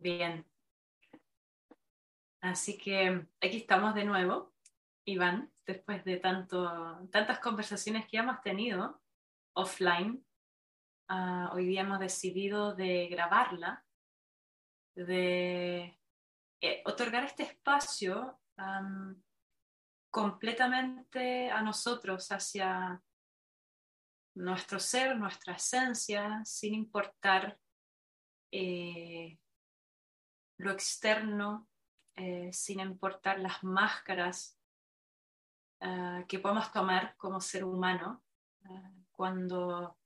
Bien. Así que aquí estamos de nuevo, Iván, después de tanto, tantas conversaciones que hemos tenido offline. Ah, hoy día hemos decidido de grabarla, de eh, otorgar este espacio completamente a nosotros, hacia nuestro ser, nuestra esencia, sin importar eh, lo externo, eh, sin importar las máscaras eh, que podemos tomar como ser humano cuando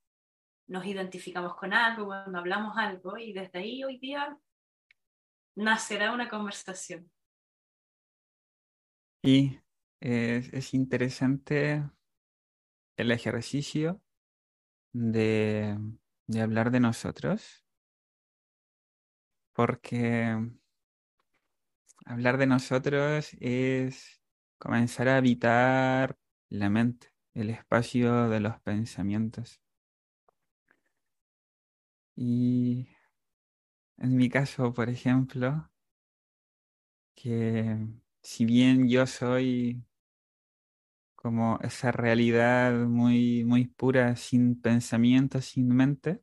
nos identificamos con algo, cuando hablamos algo, y desde ahí hoy día nacerá una conversación. Y es interesante el ejercicio de, hablar de nosotros, porque hablar de nosotros es comenzar a habitar la mente, el espacio de los pensamientos. Y en mi caso, por ejemplo, que si bien yo soy como esa realidad muy, muy pura, sin pensamiento, sin mente.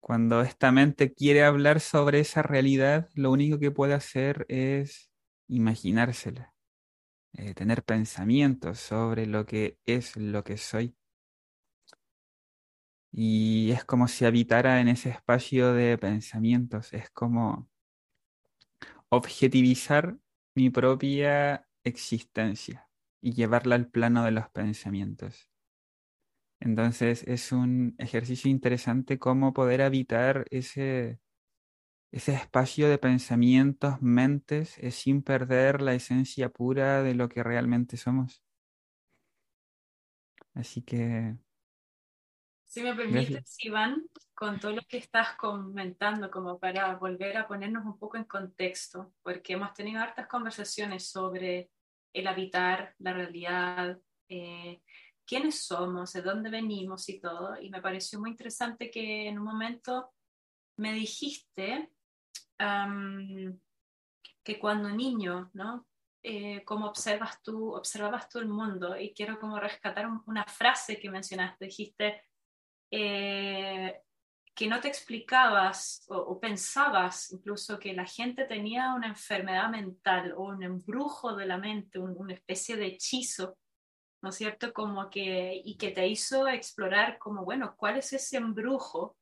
Cuando esta mente quiere hablar sobre esa realidad, lo único que puede hacer es imaginársela, eh, tener pensamientos sobre lo que es lo que soy. Y es como si habitara en ese espacio de pensamientos, es como objetivizar mi propia existencia y llevarla al plano de los pensamientos. Entonces es un ejercicio interesante cómo poder habitar ese, ese espacio de pensamientos, mentes, eh, sin perder la esencia pura de lo que realmente somos. Así que... Si me permites, Iván, con todo lo que estás comentando, como para volver a ponernos un poco en contexto, porque hemos tenido hartas conversaciones sobre el habitar la realidad, eh, quiénes somos, de dónde venimos y todo. Y me pareció muy interesante que en un momento me dijiste que cuando niño, ¿no? Eh, cómo observabas tú el mundo y quiero como rescatar una frase que mencionaste, dijiste, eh, que no te explicabas o, pensabas incluso que la gente tenía una enfermedad mental o un embrujo de la mente, una especie de hechizo, ¿no es cierto? Como que, y que te hizo explorar como, bueno, ¿cuál es ese embrujo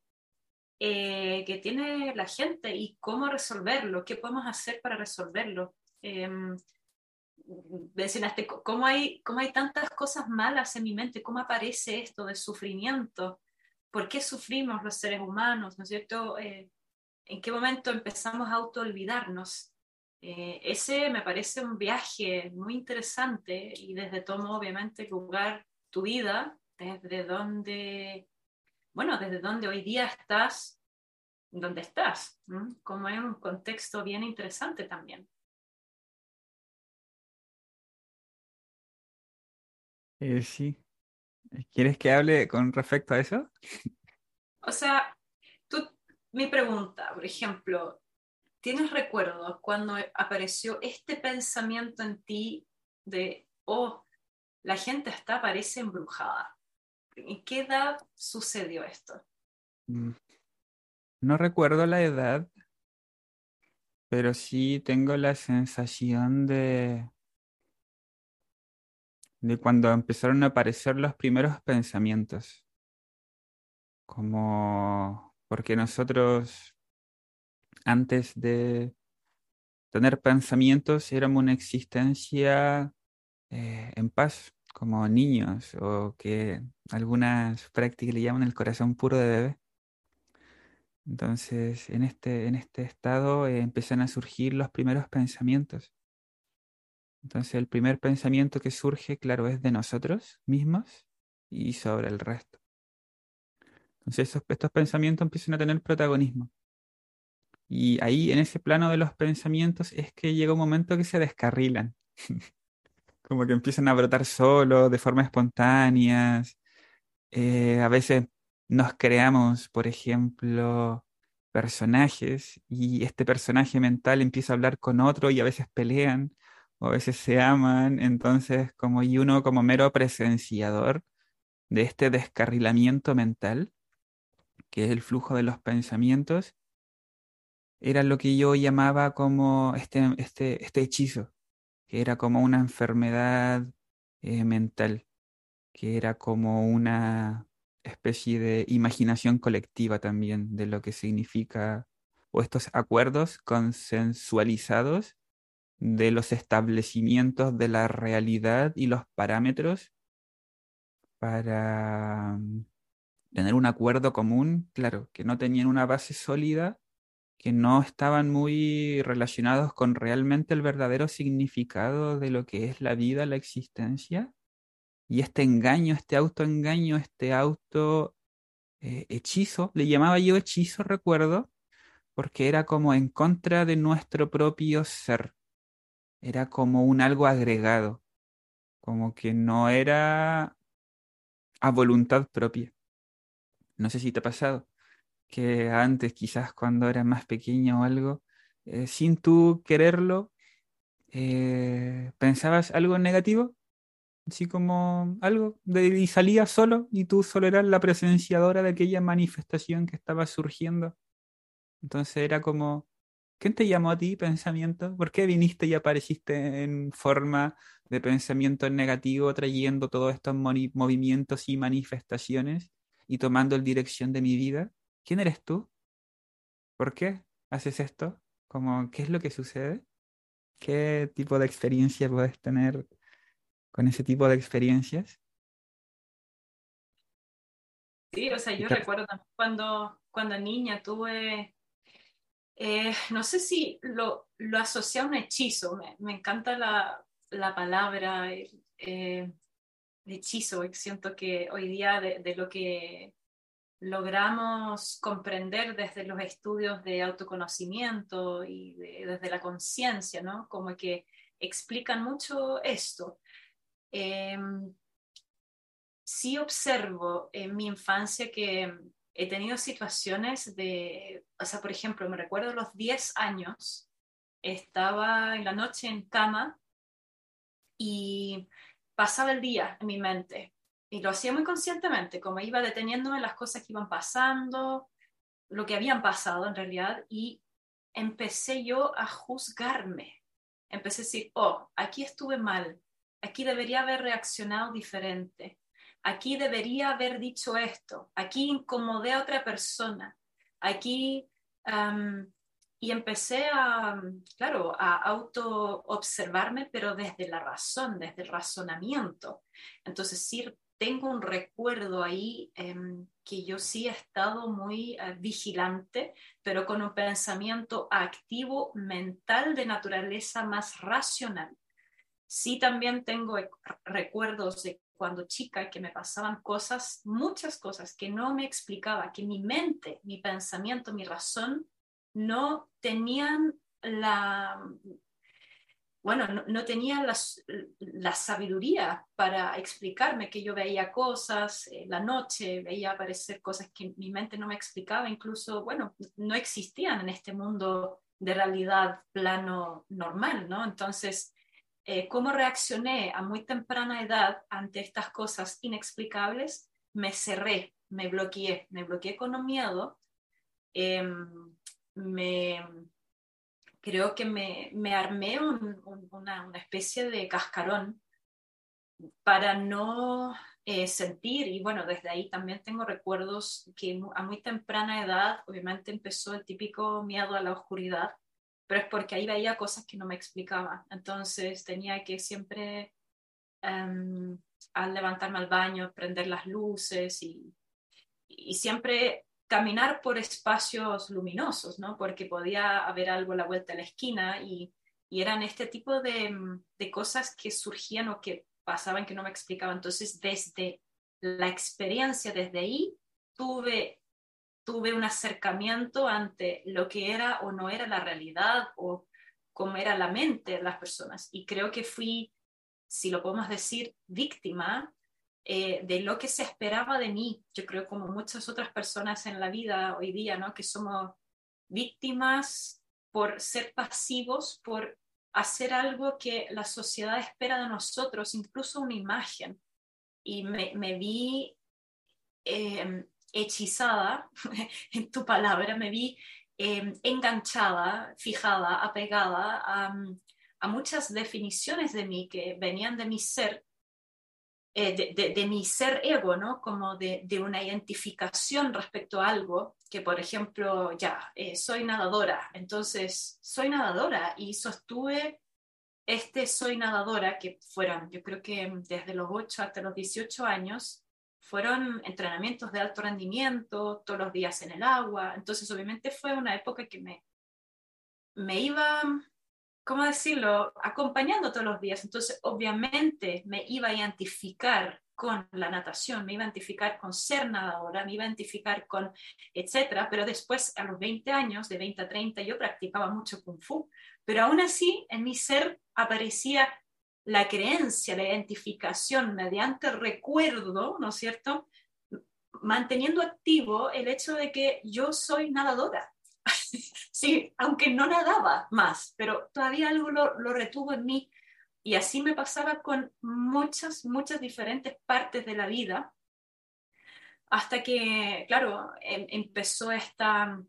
eh, que tiene la gente y cómo resolverlo? ¿Qué podemos hacer para resolverlo? Eh, mencionaste cómo hay, cómo hay tantas cosas malas en mi mente, cómo aparece esto de sufrimiento, por qué sufrimos los seres humanos, ¿no es cierto? Eh, ¿En qué momento empezamos a auto-olvidarnos? Eh, ese me parece un viaje muy interesante y desde todo, obviamente, lugar tu vida, desde donde, bueno, desde donde hoy día estás, donde estás, como es un contexto bien interesante también. Eh, sí, ¿Quieres que hable con respecto a eso? O sea, tú, mi pregunta, por ejemplo, ¿tienes recuerdos cuando apareció este pensamiento en ti de, oh, la gente está, parece embrujada? ¿En qué edad sucedió esto? Mm. No recuerdo la edad, pero sí tengo la sensación de de cuando empezaron a aparecer los primeros pensamientos. Como porque nosotros antes de tener pensamientos éramos una existencia eh, en paz, como niños, o que algunas prácticas le llaman el corazón puro de bebé. Entonces, en este, en este estado eh, empiezan a surgir los primeros pensamientos. Entonces el primer pensamiento que surge, claro, es de nosotros mismos y sobre el resto. Entonces estos pensamientos empiezan a tener protagonismo. Y ahí, en ese plano de los pensamientos, es que llega un momento que se descarrilan. Como que empiezan a brotar solo, de forma espontánea. Eh, a veces nos creamos, por ejemplo, personajes y este personaje mental empieza a hablar con otro y a veces pelean o a veces se aman, entonces como y uno como mero presenciador de este descarrilamiento mental, que es el flujo de los pensamientos, era lo que yo llamaba como este, este, este hechizo, que era como una enfermedad eh, mental, que era como una especie de imaginación colectiva también de lo que significa, o estos acuerdos consensualizados de los establecimientos de la realidad y los parámetros para mm, tener un acuerdo común, claro, que no tenían una base sólida, que no estaban muy relacionados con realmente el verdadero significado de lo que es la vida, la existencia. Y este engaño, este autoengaño, este auto eh, hechizo, le llamaba yo hechizo, recuerdo, porque era como en contra de nuestro propio ser. Era como un algo agregado, como que no era a voluntad propia. No sé si te ha pasado que antes, quizás cuando eras más pequeño o algo, eh, sin tú quererlo, eh, pensabas algo negativo, así como algo, y salías solo y tú solo eras la presenciadora de aquella manifestación que estaba surgiendo. Entonces era como, ¿quién te llamó a ti pensamiento? ¿Por qué viniste y apareciste en forma de pensamiento negativo, trayendo todos estos movimientos y manifestaciones y tomando el dirección de mi vida? ¿Quién eres tú? ¿Por qué haces esto? Como, ¿Qué es lo que sucede? ¿Qué tipo de experiencia puedes tener con ese tipo de experiencias? Sí, o sea, yo recuerdo también cuando, cuando niña tuve, eh, no sé si lo, lo asocié a un hechizo, me, me encanta la, la palabra eh, hechizo, siento que hoy día de, lo que logramos comprender desde los estudios de autoconocimiento y desde la conciencia, ¿no? Como que explican mucho esto. Em, sí observo en mi infancia que he tenido situaciones de, o sea, por ejemplo, me recuerdo los 10 años, estaba en la noche en cama y pasaba el día en mi mente y lo hacía muy conscientemente, como iba deteniéndome las cosas que iban pasando, lo que habían pasado en realidad, y empecé yo a juzgarme. Empecé a decir, oh, aquí estuve mal, aquí debería haber reaccionado diferente, aquí debería haber dicho esto, aquí incomodé a otra persona, aquí y empecé a, claro, a auto-observarme, pero desde la razón, desde el razonamiento. Entonces, sí, tengo un recuerdo ahí em, que yo sí he estado muy eh, vigilante, pero con un pensamiento activo, mental, de naturaleza más racional. Sí, también tengo recuerdos de cuando chica que me pasaban cosas, muchas cosas que no me explicaba, que mi mente, mi pensamiento, mi razón no tenían la, bueno, no, tenían la, sabiduría para explicarme que yo veía cosas, la noche veía aparecer cosas que mi mente no me explicaba, incluso, bueno, no existían en este mundo de realidad plano normal, ¿no? Entonces, eh, ¿cómo reaccioné a muy temprana edad ante estas cosas inexplicables? Me cerré, me bloqueé, me bloqueé con miedo. Em, me, creo que me, me armé una, una, especie de cascarón para no eh, sentir, y bueno, desde ahí también tengo recuerdos que a muy temprana edad, obviamente empezó el típico miedo a la oscuridad, pero es porque ahí veía cosas que no me explicaba. Entonces tenía que siempre, um, al levantarme al baño, prender las luces y, y siempre caminar por espacios luminosos, ¿no? Porque podía haber algo a la vuelta de la esquina y, eran este tipo de, de, cosas que surgían o que pasaban que no me explicaba. Entonces, desde la experiencia, desde ahí, tuve, tuve un acercamiento ante lo que era o no era la realidad o cómo era la mente de las personas. Y creo que fui, si lo podemos decir, víctima eh, de lo que se esperaba de mí. Yo creo como muchas otras personas en la vida hoy día, ¿no? Que somos víctimas por ser pasivos, por hacer algo que la sociedad espera de nosotros, incluso una imagen. Y me, vi em, hechizada, en tu palabra, me vi em, enganchada, fijada, apegada a, a, muchas definiciones de mí que venían de mi ser eh, de, mi ser ego, ¿no? Como de, una identificación respecto a algo, que por ejemplo, ya, eh, soy nadadora, entonces soy nadadora y sostuve este soy nadadora, que fueron, yo creo que desde los 8 hasta los 18 años, fueron entrenamientos de alto rendimiento, todos los días en el agua, entonces obviamente fue una época que me, me iba ¿cómo decirlo?, acompañando todos los días. Entonces, obviamente me iba a identificar con la natación, me iba a identificar con ser nadadora, me iba a identificar con etcétera, pero después a los 20 años, de 20 a 30, yo practicaba mucho kung fu, pero aún así en mi ser aparecía la creencia, la identificación mediante recuerdo, ¿no es cierto? Manteniendo activo el hecho de que yo soy nadadora, sí, aunque no nadaba más, pero todavía algo lo, retuvo en mí. Y así me pasaba con muchas, muchas diferentes partes de la vida, hasta que, claro, em, empezó esta,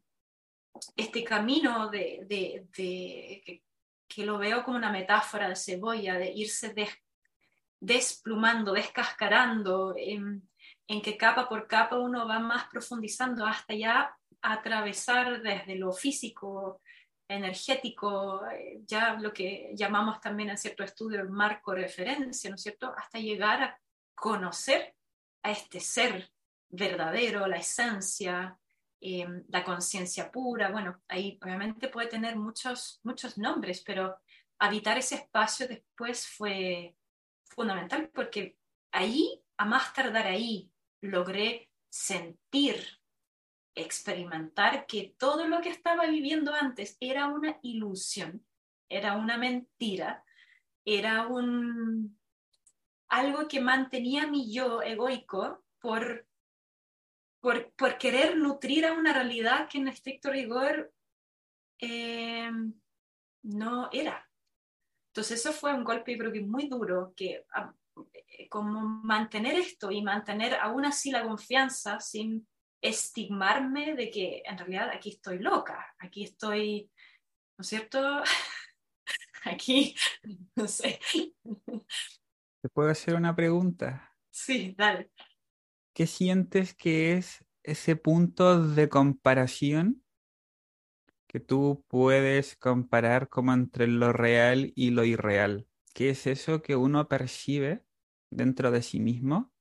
este camino de, de, que, lo veo como una metáfora de cebolla, de irse desplumando, descascarando, en, en, que capa por capa uno va más profundizando hasta ya atravesar desde lo físico, energético, eh, ya lo que llamamos también en cierto estudio el marco referencia, ¿no es cierto?, hasta llegar a conocer a este ser verdadero, la esencia, eh, la conciencia pura. Bueno, ahí obviamente puede tener muchos, muchos nombres, pero habitar ese espacio después fue fundamental porque ahí, a más tardar ahí, logré sentir experimentar que todo lo que estaba viviendo antes era una ilusión, era una mentira, era un algo que mantenía mi yo egoico por, por, querer nutrir a una realidad que en estricto rigor eh, no era. Entonces eso fue un golpe, creo que muy duro, que ah, como mantener esto y mantener aún así la confianza sin estigmarme de que en realidad aquí estoy loca, aquí estoy, ¿no es cierto? aquí, no sé. ¿Te puedo hacer una pregunta? Sí, dale. ¿Qué sientes que es ese punto de comparación que tú puedes comparar como entre lo real y lo irreal? ¿Qué es eso que uno percibe dentro de sí mismo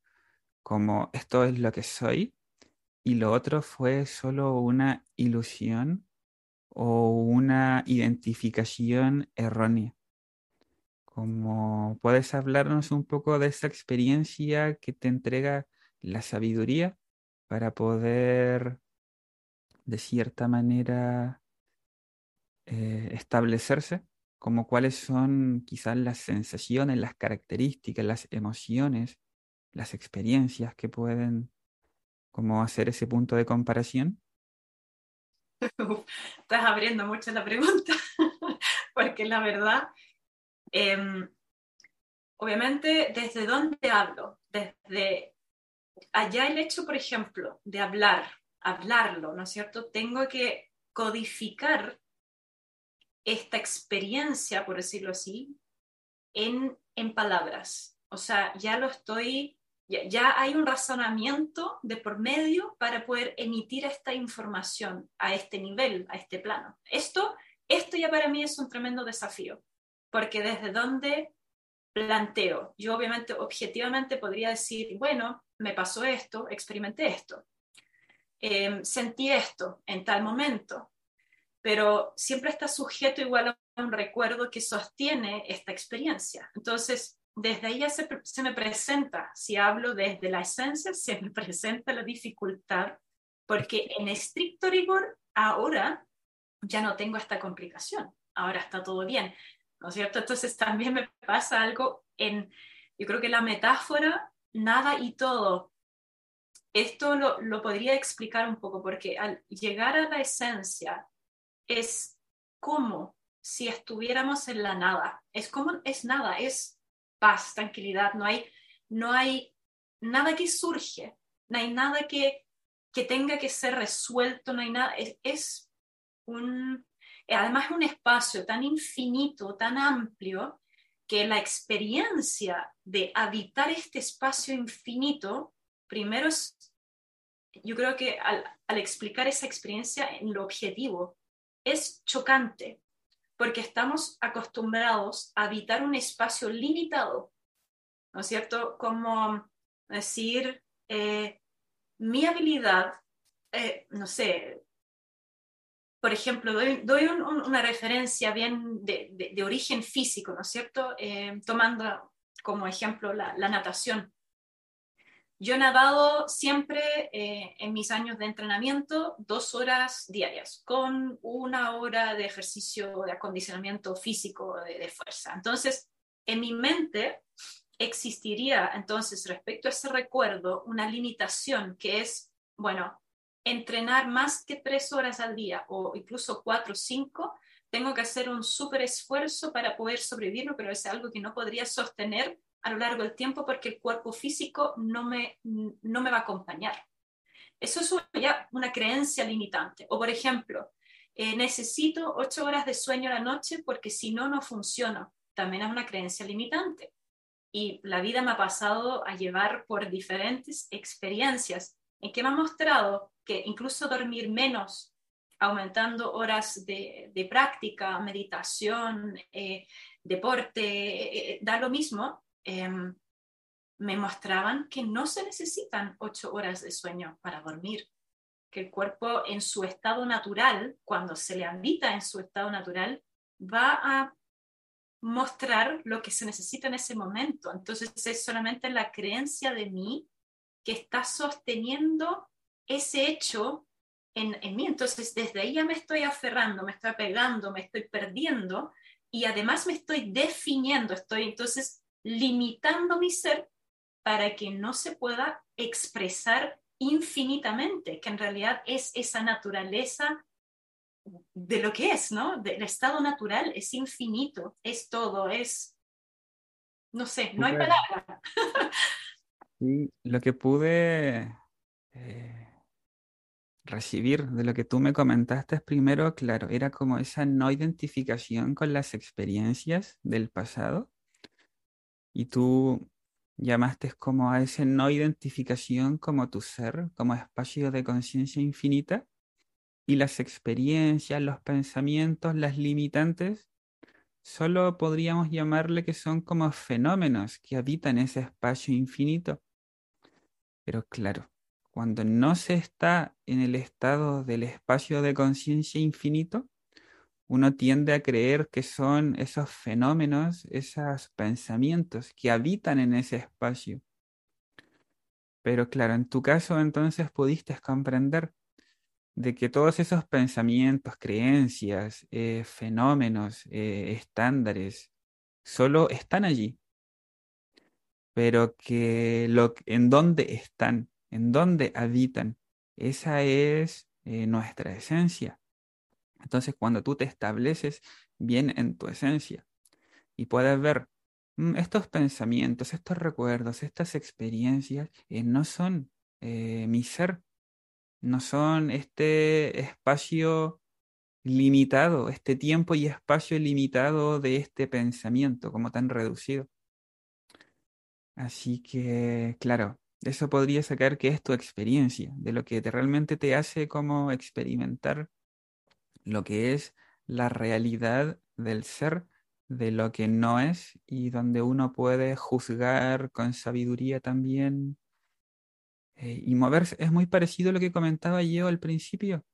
como esto es lo que soy y lo otro fue solo una ilusión o una identificación errónea. Como puedes hablarnos un poco de esa experiencia que te entrega la sabiduría para poder, de cierta manera, eh, establecerse, como cuáles son quizás las sensaciones, las características, las emociones, las experiencias que pueden cómo hacer ese punto de comparación? Estás abriendo mucho la pregunta, porque la verdad, em, obviamente, ¿desde dónde hablo? Desde allá el hecho, por ejemplo, de hablar, hablarlo, ¿no es cierto? Tengo que codificar esta experiencia, por decirlo así, en, en palabras. O sea, ya lo estoy ya, hay un razonamiento de por medio para poder emitir esta información a este nivel, a este plano. Esto, esto ya para mí es un tremendo desafío, porque desde donde planteo, yo obviamente objetivamente podría decir, bueno, me pasó esto, experimenté esto, em, sentí esto en tal momento, pero siempre está sujeto igual a un recuerdo que sostiene esta experiencia. Entonces, desde ahí ya se, me presenta, si hablo desde la esencia, se me presenta la dificultad, porque en estricto rigor ahora ya no tengo esta complicación, ahora está todo bien, ¿no es cierto? Entonces también me pasa algo en, yo creo que la metáfora, nada y todo, esto lo, lo podría explicar un poco, porque al llegar a la esencia es como si estuviéramos en la nada. Es como es nada, es paz, tranquilidad, no hay, no hay nada que surge, no hay nada que, que tenga que ser resuelto, no hay nada, es, un, además un espacio tan infinito, tan amplio, que la experiencia de habitar este espacio infinito, primero es, yo creo que al, al explicar esa experiencia en lo objetivo, es chocante, porque estamos acostumbrados a habitar un espacio limitado, ¿no es cierto? Como decir, eh, mi habilidad, eh, no sé, por ejemplo, doy, una referencia bien de, origen físico, ¿no es cierto? Eh, tomando como ejemplo la, natación. Yo he nadado siempre en mis años de entrenamiento dos horas diarias, con una hora de ejercicio de acondicionamiento físico de fuerza. Entonces, en mi mente, existiría entonces respecto a ese recuerdo una limitación que es, bueno, entrenar más que tres horas al día o incluso cuatro o cinco, tengo que hacer un súper esfuerzo para poder sobrevivir, pero es algo que no podría sostener a lo largo del tiempo porque el cuerpo físico no me, no me va a acompañar. Eso es ya una creencia limitante. O por ejemplo, eh, necesito ocho horas de sueño a la noche porque si no, no funciona. También es una creencia limitante y la vida me ha pasado a llevar por diferentes experiencias en que me ha mostrado que incluso dormir menos, aumentando horas de, práctica, meditación, eh, deporte, eh, da lo mismo, em, me mostraban que no se necesitan ocho horas de sueño para dormir, que el cuerpo en su estado natural, cuando se le habita en su estado natural, va a mostrar lo que se necesita en ese momento. Entonces es solamente la creencia de mí que está sosteniendo ese hecho en, en, mí. Entonces desde ahí me estoy aferrando, me estoy pegando, me estoy perdiendo y además me estoy definiendo, estoy entonces limitando mi ser para que no se pueda expresar infinitamente, que en realidad es esa naturaleza de lo que es, ¿no? Del estado natural es infinito, es todo, es, no sé, no hay palabra. Sí, lo que pude eh, recibir de lo que tú me comentaste es primero, claro, era como esa no identificación con las experiencias del pasado y tú llamaste como a esa no identificación como tu ser, como espacio de conciencia infinita y las experiencias, los pensamientos, las limitantes, solo podríamos llamarle que son como fenómenos que habitan ese espacio infinito. Pero claro, cuando no se está en el estado del espacio de conciencia infinito, uno tiende a creer que son esos fenómenos, esos pensamientos que habitan en ese espacio. Pero claro, en tu caso entonces pudiste comprender de que todos esos pensamientos, creencias, eh, fenómenos, eh, estándares, solo están allí, pero que lo, en dónde están, en dónde habitan, esa es eh, nuestra esencia. Entonces, cuando tú te estableces bien en tu esencia y puedes ver mm, estos pensamientos, estos recuerdos, estas experiencias, no son mi ser, no son este espacio limitado, este tiempo y espacio limitado de este pensamiento como tan reducido. Así que, claro, eso podría sacar que es tu experiencia, de lo que te, realmente te hace como experimentar lo que es la realidad del ser, de lo que no es y donde uno puede juzgar con sabiduría también eh, y moverse es muy parecido a lo que comentaba yo al principio,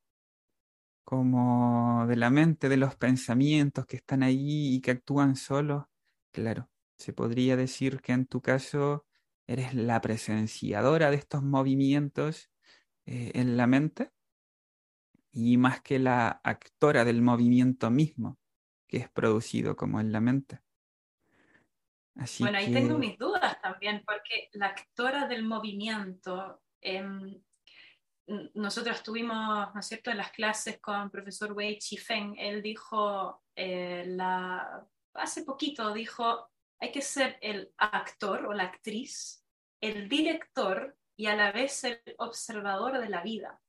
como de la mente, de los pensamientos que están ahí y que actúan solos. Claro, se podría decir que en tu caso eres la presenciadora de estos movimientos eh, en la mente y más que la actora del movimiento mismo que es producido como en la mente. bueno, ahí tengo mis dudas también, porque la actora del movimiento, em, nosotros tuvimos, ¿no es cierto?, en las clases con el profesor Wei Chifeng, él dijo, eh, la, hace poquito dijo, hay que ser el actor o la actriz, el director y a la vez el observador de la vida.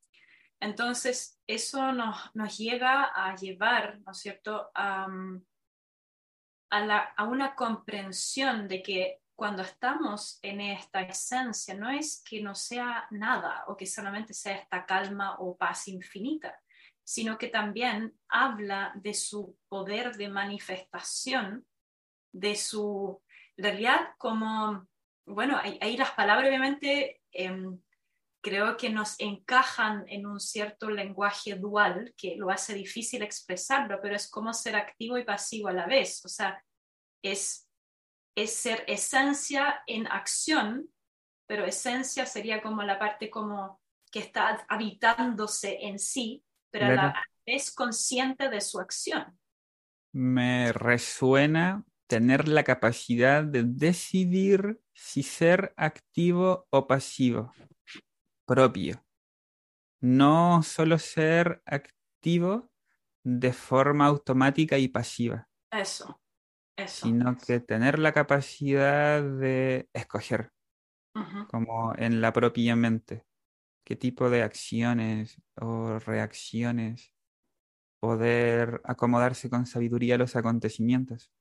Entonces, eso nos, nos llega a llevar, ¿no es cierto?, a, a, una comprensión de que cuando estamos en esta esencia, no es que no sea nada o que solamente sea esta calma o paz infinita, sino que también habla de su poder de manifestación, de su realidad como, bueno, ahí, las palabras obviamente em, creo que nos encajan en un cierto lenguaje dual que lo hace difícil expresarlo, pero es como ser activo y pasivo a la vez, o sea, es, es ser esencia en acción, pero esencia sería como la parte como que está habitándose en sí, pero a la vez consciente de su acción. Me resuena tener la capacidad de decidir si ser activo o pasivo propio. No solo ser activo de forma automática y pasiva. Eso, eso. Sino que tener la capacidad de escoger, como en la propia mente, qué tipo de acciones o reacciones poder acomodarse con sabiduría a los acontecimientos.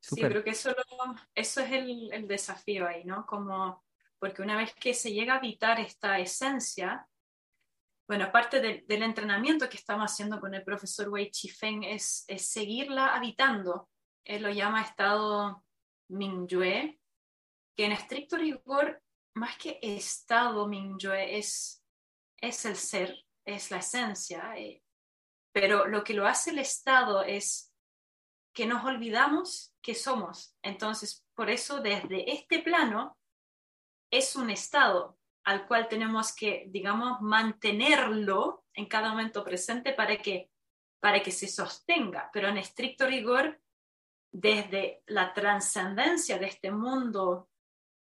Sí, creo que eso, eso es el, el desafío ahí, ¿no? Como porque una vez que se llega a habitar esta esencia, bueno, aparte del entrenamiento que estamos haciendo con el profesor Wei Chifeng, es, es seguirla habitando. Él lo llama estado Mingyue, que en estricto rigor, más que estado Mingyue, es, es el ser, es la esencia. Eh, pero lo que lo hace el estado es que nos olvidamos que somos. Entonces, por eso desde este plano es un estado al cual tenemos que, digamos, mantenerlo en cada momento presente para que, para que se sostenga, pero en estricto rigor, desde la trascendencia de este mundo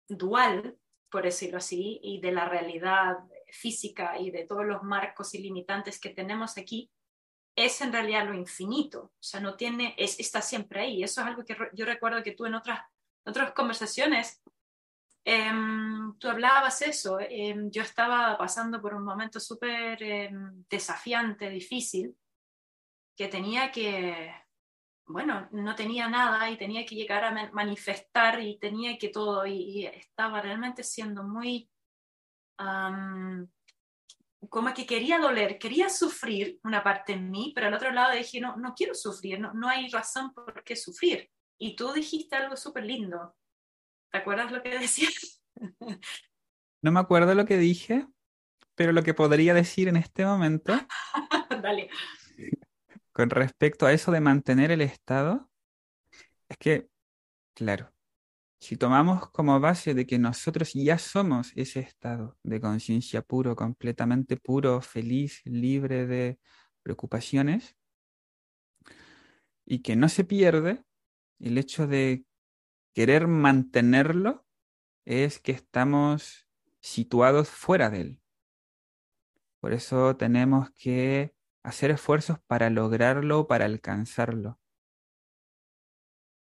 dual, por decirlo así, y de la realidad física y de todos los marcos ilimitantes que tenemos aquí, es en realidad lo infinito, o sea, no tiene, es, está siempre ahí. Eso es algo que yo recuerdo que tú en otras, otras conversaciones Em, tú hablabas eso, em, yo estaba pasando por un momento súper em, desafiante, difícil, que tenía que, bueno, no tenía nada y tenía que llegar a manifestar y tenía que todo, y, estaba realmente siendo muy, como que quería doler, quería sufrir una parte en mí, pero al otro lado dije, no, no quiero sufrir, no, no hay razón por qué sufrir. Y tú dijiste algo súper lindo, ¿Te acuerdas lo que decías? No me acuerdo lo que dije, pero lo que podría decir en este momento. Dale. Con respecto a eso de mantener el estado, es que, claro, si tomamos como base de que nosotros ya somos ese estado de conciencia puro, completamente puro, feliz, libre de preocupaciones, y que no se pierde, el hecho de querer mantenerlo es que estamos situados fuera de él. Por eso tenemos que hacer esfuerzos para lograrlo, para alcanzarlo.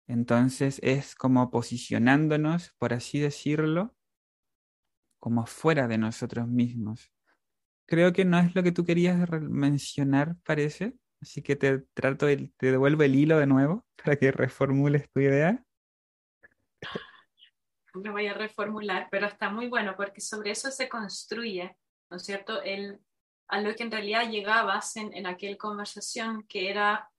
Entonces es como posicionándonos, por así decirlo, como fuera de nosotros mismos. Creo que no es lo que tú querías mencionar, parece. Así que te trato, te devuelvo el hilo de nuevo para que reformules tu idea lo voy a reformular, pero está muy bueno porque sobre eso se construye, ¿no es cierto? El, a lo que en realidad llegabas en, en aquella conversación, que era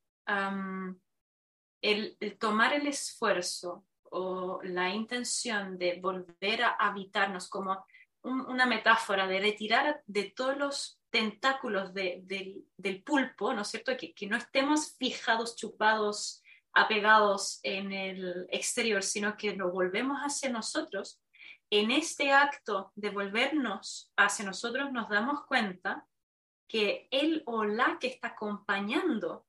el, tomar el esfuerzo o la intención de volver a habitarnos como una metáfora de retirar de todos los tentáculos del pulpo, ¿no es cierto? Que, que no estemos fijados, chupados apegados en el exterior, sino que nos volvemos hacia nosotros, en este acto de volvernos hacia nosotros nos damos cuenta que él o la que está acompañando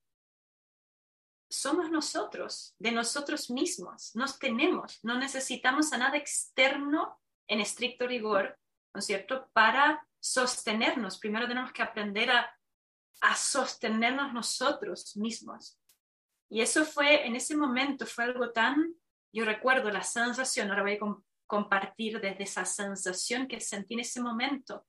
somos nosotros, de nosotros mismos, nos tenemos, no necesitamos a nada externo en estricto rigor, ¿no cierto?, para sostenernos. Primero tenemos que aprender a, a sostenernos nosotros mismos. Y eso fue, en ese momento, fue algo tan, yo recuerdo la sensación, ahora voy a compartir desde esa sensación que sentí en ese momento.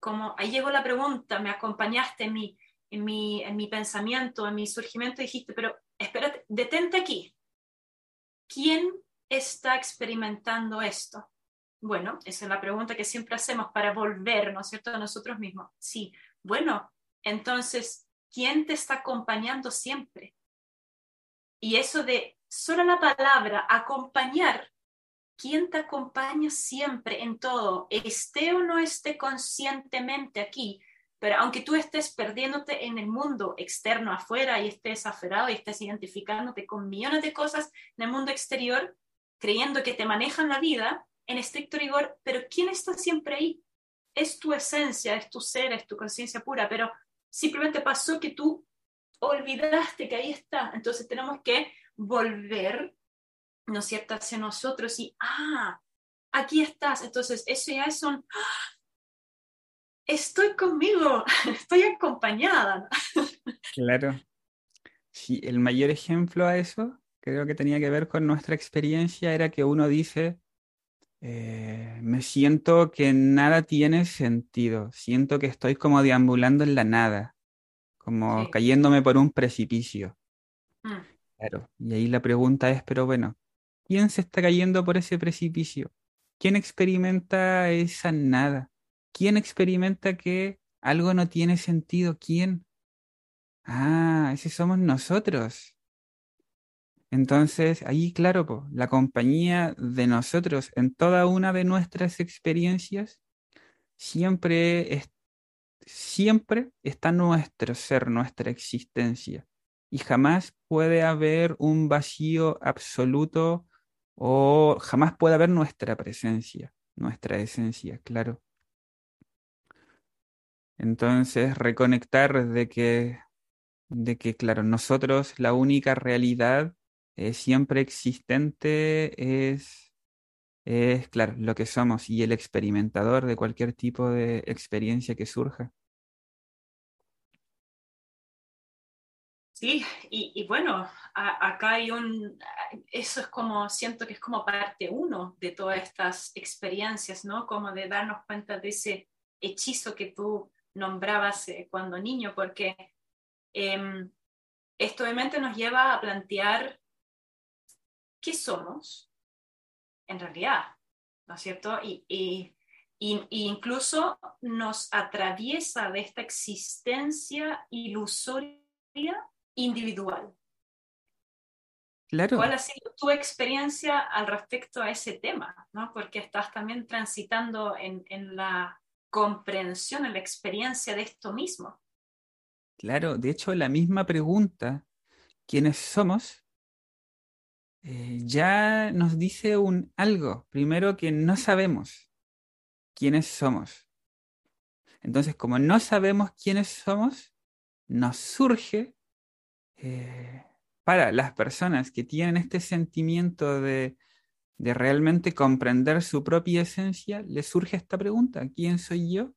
Como ahí llegó la pregunta, me acompañaste en mi, en mi, en mi pensamiento, en mi surgimiento, dijiste, pero espérate, detente aquí. ¿Quién está experimentando esto? Bueno, esa es la pregunta que siempre hacemos para volver, ¿no es cierto?, a nosotros mismos. Sí, bueno, entonces, ¿quién te está acompañando siempre? Y eso de solo la palabra acompañar, ¿quién te acompaña siempre en todo? Esté o no esté conscientemente aquí, pero aunque tú estés perdiéndote en el mundo externo afuera y estés aferrado y estés identificándote con millones de cosas en el mundo exterior, creyendo que te manejan la vida, en estricto rigor, pero ¿quién está siempre ahí? Es tu esencia, es tu ser, es tu conciencia pura, pero simplemente pasó que tú olvidaste que ahí está. Entonces tenemos que volver, ¿no cierto?, hacia nosotros y, ah, aquí estás. Entonces eso ya es un, ¡ah! estoy conmigo, estoy acompañada. Claro. Sí, el mayor ejemplo a eso creo que tenía que ver con nuestra experiencia era que uno dice, eh, me siento que nada tiene sentido, siento que estoy como deambulando en la nada, como cayéndome por un precipicio. Mm. Claro, y ahí la pregunta es, pero bueno, ¿quién se está cayendo por ese precipicio? ¿Quién experimenta esa nada? ¿Quién experimenta que algo no tiene sentido? ¿Quién? Ah, ese somos nosotros. Entonces, ahí, claro, la compañía de nosotros en toda una de nuestras experiencias siempre, siempre está nuestro ser, nuestra existencia. Y jamás puede haber un vacío absoluto o jamás puede haber nuestra presencia, nuestra esencia, claro. Entonces, reconectar de que, de que, claro, nosotros la única realidad siempre existente es, es, claro, lo que somos y el experimentador de cualquier tipo de experiencia que surja. Sí, y, bueno, acá hay un, eso es como, siento que es como parte uno de todas estas experiencias, ¿no? Como de darnos cuenta de ese hechizo que tú nombrabas eh, cuando niño, porque em, esto obviamente nos lleva a plantear qué somos en realidad, ¿no es cierto? Y, incluso nos atraviesa de esta existencia ilusoria individual. Claro. ¿Cuál ha sido tu experiencia al respecto a ese tema? ¿no? Porque estás también transitando en, en la comprensión, en la experiencia de esto mismo. Claro, de hecho la misma pregunta, ¿quiénes somos? Eh, ya nos dice un algo. Primero que no sabemos quiénes somos. Entonces, como no sabemos quiénes somos, nos surge eh, para las personas que tienen este sentimiento de, de realmente comprender su propia esencia, les surge esta pregunta, ¿quién soy yo?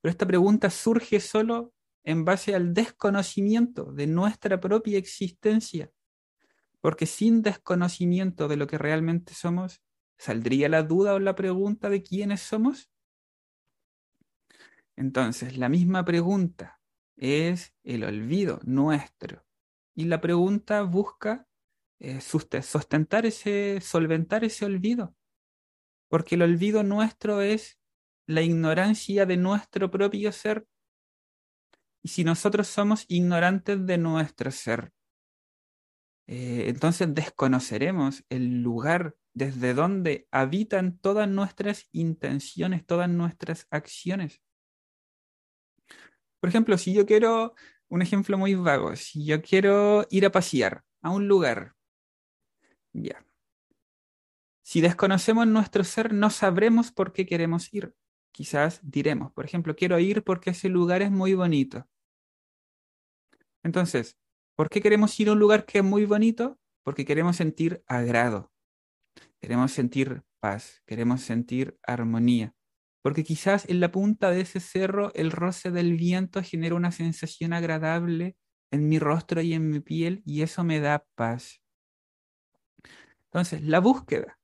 Pero esta pregunta surge solo en base al desconocimiento de nuestra propia existencia. Porque sin desconocimiento de lo que realmente somos, ¿saldría la duda o la pregunta de quiénes somos? Entonces, la misma pregunta es el olvido nuestro. Y la pregunta busca eh, sustentar ese, solventar ese olvido. Porque el olvido nuestro es la ignorancia de nuestro propio ser. Y si nosotros somos ignorantes de nuestro ser, eh, entonces desconoceremos el lugar desde donde habitan todas nuestras intenciones, todas nuestras acciones. Por ejemplo, si yo quiero, un ejemplo muy vago, si yo quiero ir a pasear a un lugar, ya. Si desconocemos nuestro ser, no sabremos por qué queremos ir. Quizás diremos, por ejemplo, quiero ir porque ese lugar es muy bonito. Entonces, ¿Por qué queremos ir a un lugar que es muy bonito? Porque queremos sentir agrado, queremos sentir paz, queremos sentir armonía. porque quizás en la punta de ese cerro el roce del viento genera una sensación agradable en mi rostro y en mi piel y eso me da paz. Entonces, la búsqueda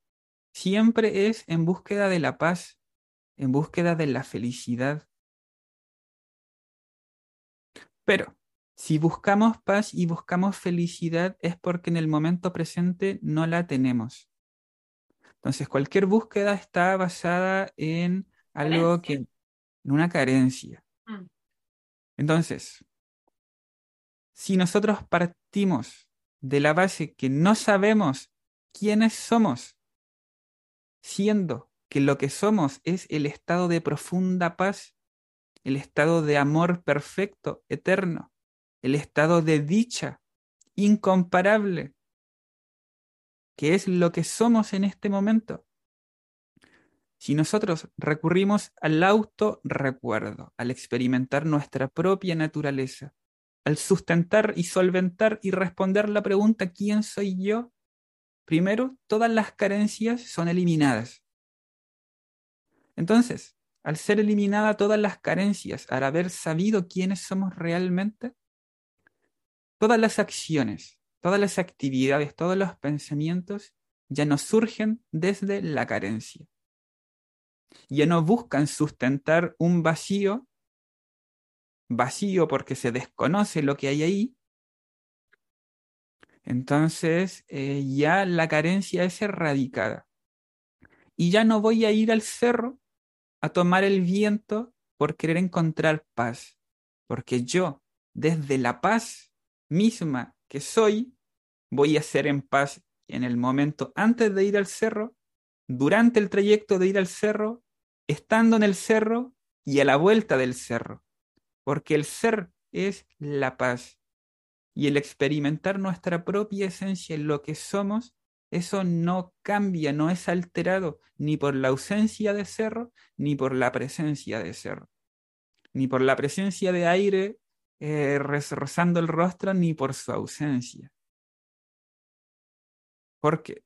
siempre es en búsqueda de la paz, en búsqueda de la felicidad. Pero si buscamos paz y buscamos felicidad es porque en el momento presente no la tenemos. Entonces, cualquier búsqueda está basada en algo que, en una carencia. Mm. Entonces, si nosotros partimos de la base que no sabemos quiénes somos, siendo que lo que somos es el estado de profunda paz, el estado de amor perfecto, eterno, el estado de dicha incomparable, que es lo que somos en este momento. Si nosotros recurrimos al auto-recuerdo, al experimentar nuestra propia naturaleza, al sustentar y solventar y responder la pregunta ¿quién soy yo? Primero, todas las carencias son eliminadas. Entonces, al ser eliminada todas las carencias, al haber sabido quiénes somos realmente, todas las acciones, todas las actividades, todos los pensamientos ya no surgen desde la carencia ya no buscan sustentar un vacío, vacío porque se desconoce lo que hay ahí, entonces eh, ya la carencia es erradicada. Y ya no voy a ir al cerro a tomar el viento por querer encontrar paz, porque yo, desde la paz misma que soy, voy a ser en paz en el momento antes de ir al cerro, durante el trayecto de ir al cerro estando en el cerro y a la vuelta del cerro, porque el ser es la paz. Y el experimentar nuestra propia esencia en lo que somos, eso no cambia, no es alterado ni por la ausencia de cerro, ni por la presencia de cerro, ni por la presencia de aire eh, el rostro, ni por su ausencia. Porque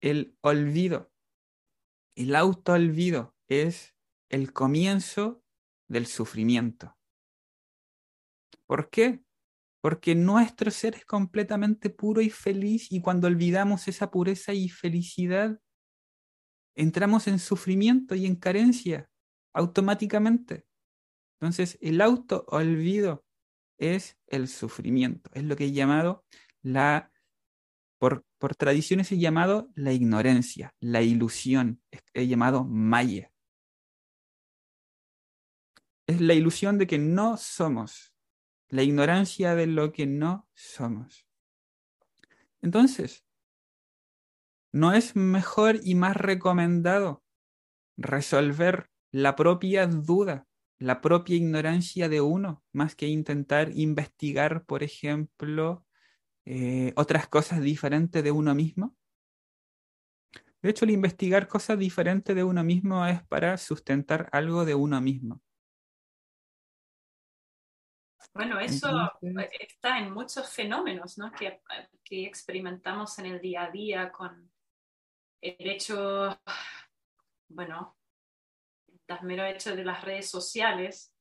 el olvido, el auto olvido, es el comienzo del sufrimiento. ¿Por qué? Porque nuestro ser es completamente puro y feliz y cuando olvidamos esa pureza y felicidad, entramos en sufrimiento y en carencia automáticamente. Entonces, el auto olvido es el sufrimiento, es lo que he llamado la, por, por tradiciones he llamado la ignorancia, la ilusión, he llamado maya es la ilusión de que no somos, la ignorancia de lo que no somos. Entonces, ¿no es mejor y más recomendado resolver la propia duda, la propia ignorancia de uno, más que intentar investigar, por ejemplo, eh, otras cosas diferentes de uno mismo? De hecho, el investigar cosas diferentes de uno mismo es para sustentar algo de uno mismo. Bueno, eso está en muchos fenómenos ¿no? que, que, experimentamos en el día a día con el hecho, bueno, mero hecho de las redes sociales,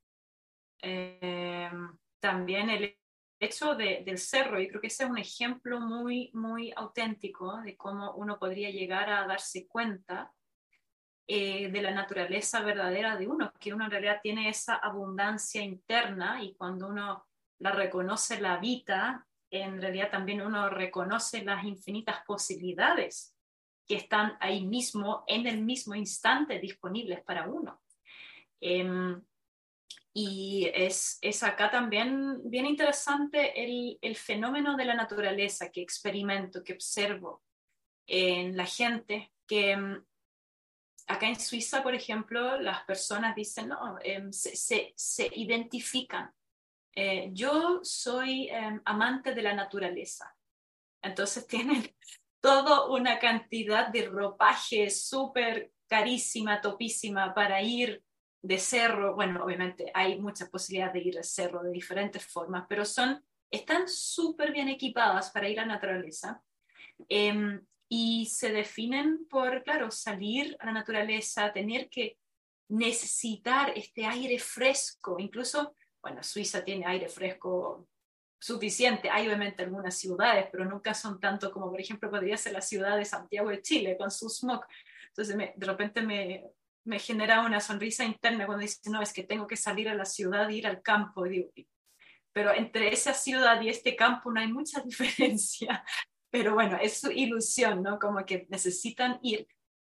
eh, también el hecho del cerro, y creo que ese es un ejemplo muy, muy auténtico de cómo uno podría llegar a darse cuenta eh, de la naturaleza verdadera de uno, que uno en realidad tiene esa abundancia interna y cuando uno la reconoce, la habita, en realidad también uno reconoce las infinitas posibilidades que están ahí mismo, en el mismo instante, disponibles para uno. Em, y es, es, acá también bien interesante el, el, fenómeno de la naturaleza que experimento, que observo en la gente, que em, acá en Suiza, por ejemplo, las personas dicen, no, em, se, se, identifican. Eh, yo soy amante de la naturaleza. Entonces tienen toda una cantidad de ropaje súper carísima, topísima para ir de cerro. Bueno, obviamente hay muchas posibilidades de ir de cerro de diferentes formas, pero son, están súper bien equipadas para ir a la naturaleza. Em, y se definen por, claro, salir a la naturaleza, tener que necesitar este aire fresco, incluso, bueno, Suiza tiene aire fresco suficiente, hay obviamente algunas ciudades, pero nunca son tanto como por ejemplo podría ser la ciudad de Santiago de Chile con su smog. Entonces de repente me, me genera una sonrisa interna cuando dice, no, es que tengo que salir a la ciudad e ir al campo. pero entre esa ciudad y este campo no hay mucha diferencia. Pero bueno, es su ilusión, ¿no? Como que necesitan ir.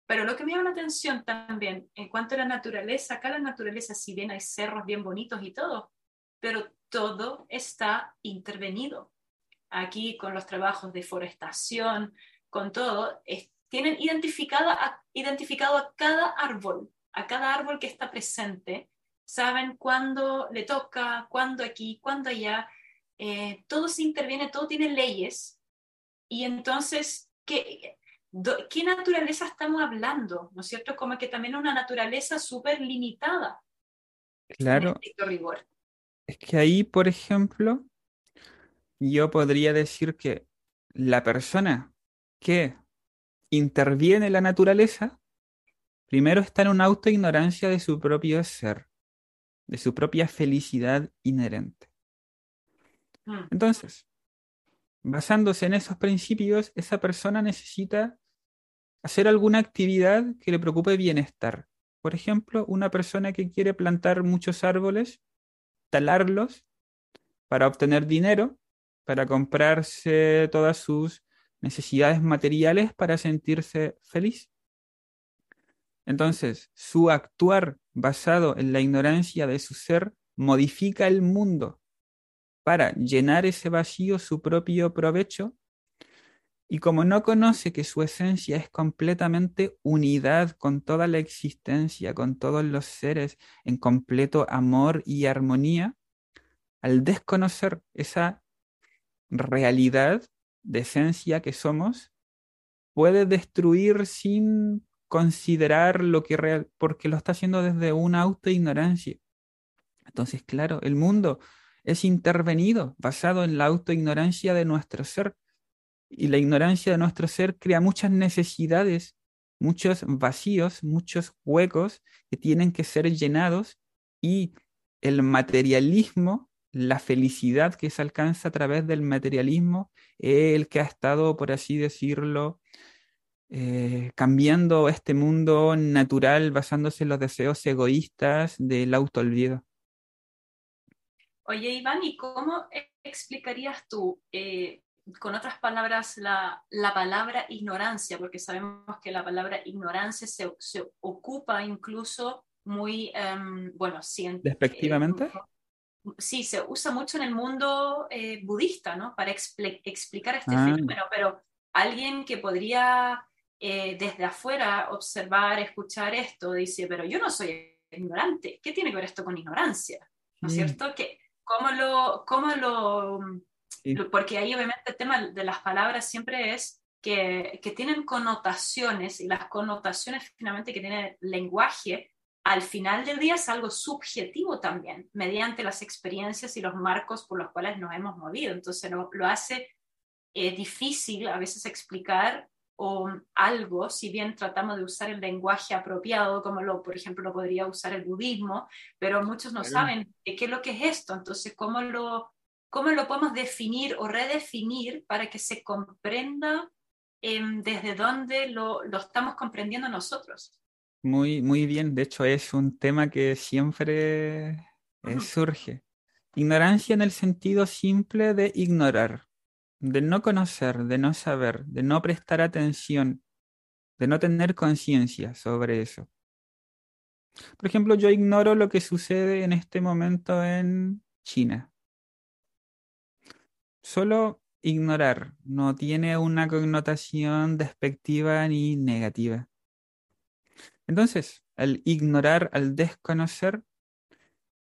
Pero lo que me llama la atención también, en cuanto a la naturaleza, acá la naturaleza, si bien hay cerros bien bonitos y todo, pero todo está intervenido. Aquí con los trabajos de forestación, con todo, tienen identificada, identificado a cada árbol, a cada árbol que está presente, saben cuándo le toca, cuándo aquí, cuándo allá, eh, todo se interviene, todo tiene leyes, y entonces, ¿qué, ¿qué naturaleza estamos hablando? ¿No es cierto? Como que también una naturaleza súper limitada. Claro. rigor. Es que ahí, por ejemplo, yo podría decir que la persona que interviene en la naturaleza, primero está en una autoignorancia de su propio ser, de su propia felicidad inherente. Mm. Entonces, basándose en esos principios, esa persona necesita hacer alguna actividad que le preocupe bienestar. Por ejemplo, una persona que quiere plantar muchos árboles, talarlos para obtener dinero, para comprarse todas sus necesidades materiales para sentirse feliz. Entonces, su actuar basado en la ignorancia de su ser modifica el mundo para llenar ese vacío su propio provecho y como no conoce que su esencia es completamente unidad con toda la existencia, con todos los seres, en completo amor y armonía, al desconocer esa realidad, de esencia que somos puede destruir sin considerar lo que real, porque lo está haciendo desde una autoignorancia. Entonces, claro, el mundo es intervenido basado en la autoignorancia de nuestro ser. Y la ignorancia de nuestro ser crea muchas necesidades, muchos vacíos, muchos huecos que tienen que ser llenados y el materialismo la felicidad que se alcanza a través del materialismo el que ha estado, por así decirlo, eh, cambiando este mundo natural basándose en los deseos egoístas del autoolvido. Oye, Iván, ¿y cómo explicarías tú, eh, con otras palabras, la, palabra ignorancia? Porque sabemos que la palabra ignorancia se, ocupa incluso muy, em, bueno, científico. ¿Despectivamente? sí, se usa mucho en el mundo eh, budista, ¿no? Para explicar este ah. fenómeno, pero alguien que podría eh, desde afuera observar, escuchar esto, dice, pero yo no soy ignorante, ¿qué tiene que ver esto con ignorancia? ¿No es mm. cierto? Que, ¿Cómo lo... Cómo lo, Porque ahí obviamente el tema de las palabras siempre es que, que tienen connotaciones y las connotaciones finalmente que tiene el lenguaje al final del día es algo subjetivo también, mediante las experiencias y los marcos por los cuales nos hemos movido. Entonces lo, hace eh, difícil a veces explicar o algo, si bien tratamos de usar el lenguaje apropiado, como lo, por ejemplo, lo podría usar el budismo, pero muchos no saben qué es lo que es esto. Entonces, ¿cómo lo, cómo lo podemos definir o redefinir para que se comprenda em, desde dónde lo, lo estamos comprendiendo nosotros? Muy, muy bien. De hecho, es un tema que siempre eh, surge. Ignorancia en el sentido simple de ignorar, de no conocer, de no saber, de no prestar atención, de no tener conciencia sobre eso. Por ejemplo, yo ignoro lo que sucede en este momento en China. Solo ignorar no tiene una connotación despectiva ni negativa. Entonces, al ignorar, al desconocer,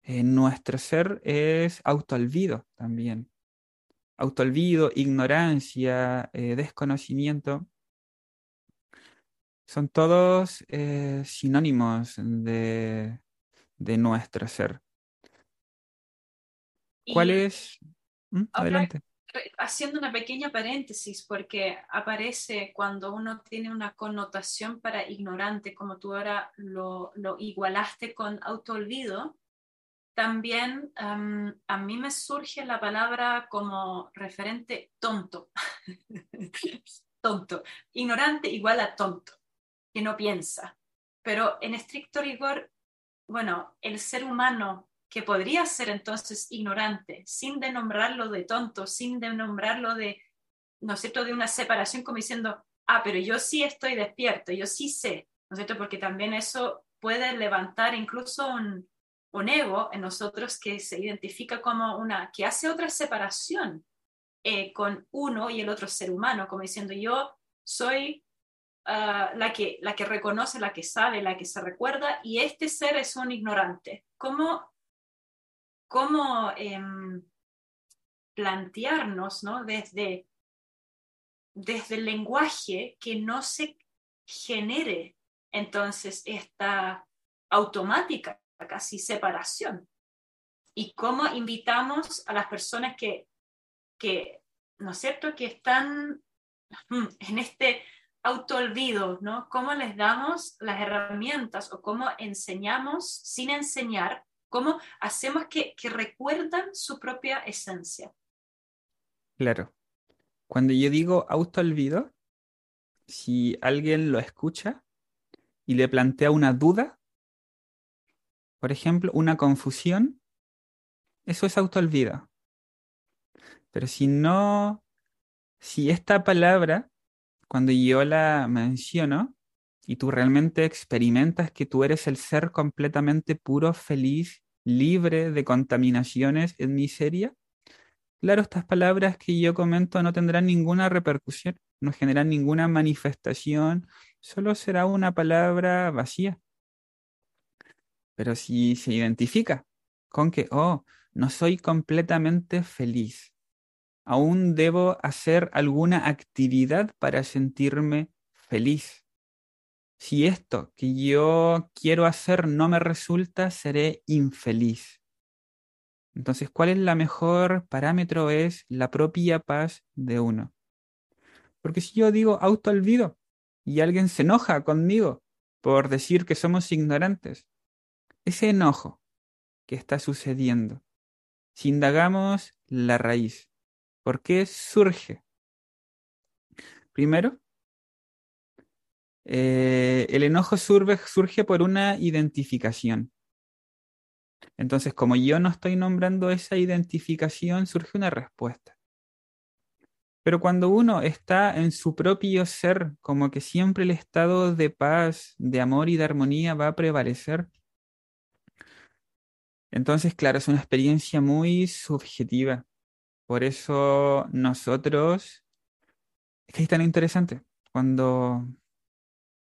eh, nuestro ser es autoolvido también. Autoolvido, ignorancia, eh, desconocimiento, son todos eh, sinónimos de, nuestro ser. ¿Cuál es? ¿Mm? Adelante. Haciendo una pequeña paréntesis, porque aparece cuando uno tiene una connotación para ignorante, como tú ahora lo, igualaste con autoolvido, también a mí me surge la palabra como referente tonto. tonto. Ignorante igual a tonto, que no piensa. Pero en estricto rigor, bueno, el ser humano que podría ser entonces ignorante, sin denombrarlo de tonto, sin denombrarlo de, ¿no es cierto?, de una separación como diciendo, ah, pero yo sí estoy despierto, yo sí sé, ¿no es cierto?, porque también eso puede levantar incluso un, un ego en nosotros que se identifica como una, que hace otra separación eh, con uno y el otro ser humano, como diciendo yo soy ah, la, que, la que reconoce, la que sabe, la que se recuerda y este ser es un ignorante. ¿Cómo, cómo em, plantearnos ¿no? desde, desde el lenguaje que no se genere entonces esta automática casi separación. Y cómo invitamos a las personas que, que ¿no es cierto?, que están mm, en este autoolvido, ¿no? ¿Cómo les damos las herramientas o cómo enseñamos sin enseñar? ¿Cómo hacemos que, que recuerdan su propia esencia? Claro. Cuando yo digo autoolvido, si alguien lo escucha y le plantea una duda, por ejemplo, una confusión, eso es autoolvido. Pero si no, si esta palabra, cuando yo la menciono, y tú realmente experimentas que tú eres el ser completamente puro, feliz, libre de contaminaciones en miseria, claro, estas palabras que yo comento no tendrán ninguna repercusión, no generan ninguna manifestación, solo será una palabra vacía. Pero si se identifica con que, oh, no soy completamente feliz, aún debo hacer alguna actividad para sentirme feliz. Si esto que yo quiero hacer no me resulta, seré infeliz. Entonces, ¿cuál es la mejor parámetro? Es la propia paz de uno. Porque si yo digo autoolvido y alguien se enoja conmigo por decir que somos ignorantes, ese enojo que está sucediendo, si indagamos la raíz, ¿por qué surge? Primero, eh, el enojo surge, surge por una identificación. Entonces, como yo no estoy nombrando esa identificación, surge una respuesta. Pero cuando uno está en su propio ser, como que siempre el estado de paz, de amor y de armonía va a prevalecer, entonces, claro, es una experiencia muy subjetiva. Por eso nosotros, es que es tan interesante. Cuando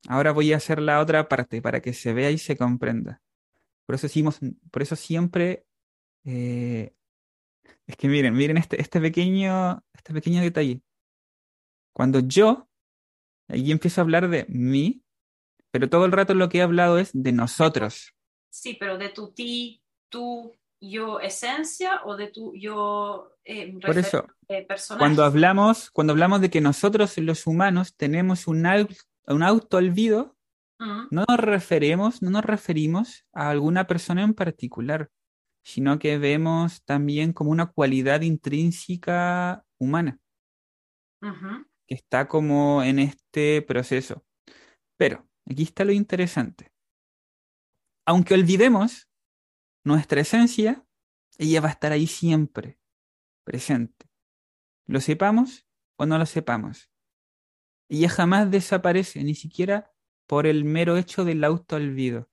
ahora voy a hacer la otra parte para que se vea y se comprenda. Por eso decimos, por eso siempre eh, es que miren, miren este, este pequeño, este pequeño detalle. Cuando yo, ahí empiezo a hablar de mí, pero todo el rato lo que he hablado es de nosotros. Sí, pero de tu ti, tu yo esencia o de tu yo eh, Por eso, Cuando hablamos, cuando hablamos de que nosotros los humanos tenemos un, un auto olvido, no nos referimos, no nos referimos a alguna persona en particular, sino que vemos también como una cualidad intrínseca humana, que está como en este proceso. Pero, aquí está lo interesante. Aunque olvidemos nuestra esencia, ella va a estar ahí siempre, presente. Lo sepamos o no lo sepamos. Ella jamás desaparece, ni siquiera por el mero hecho del autoolvido.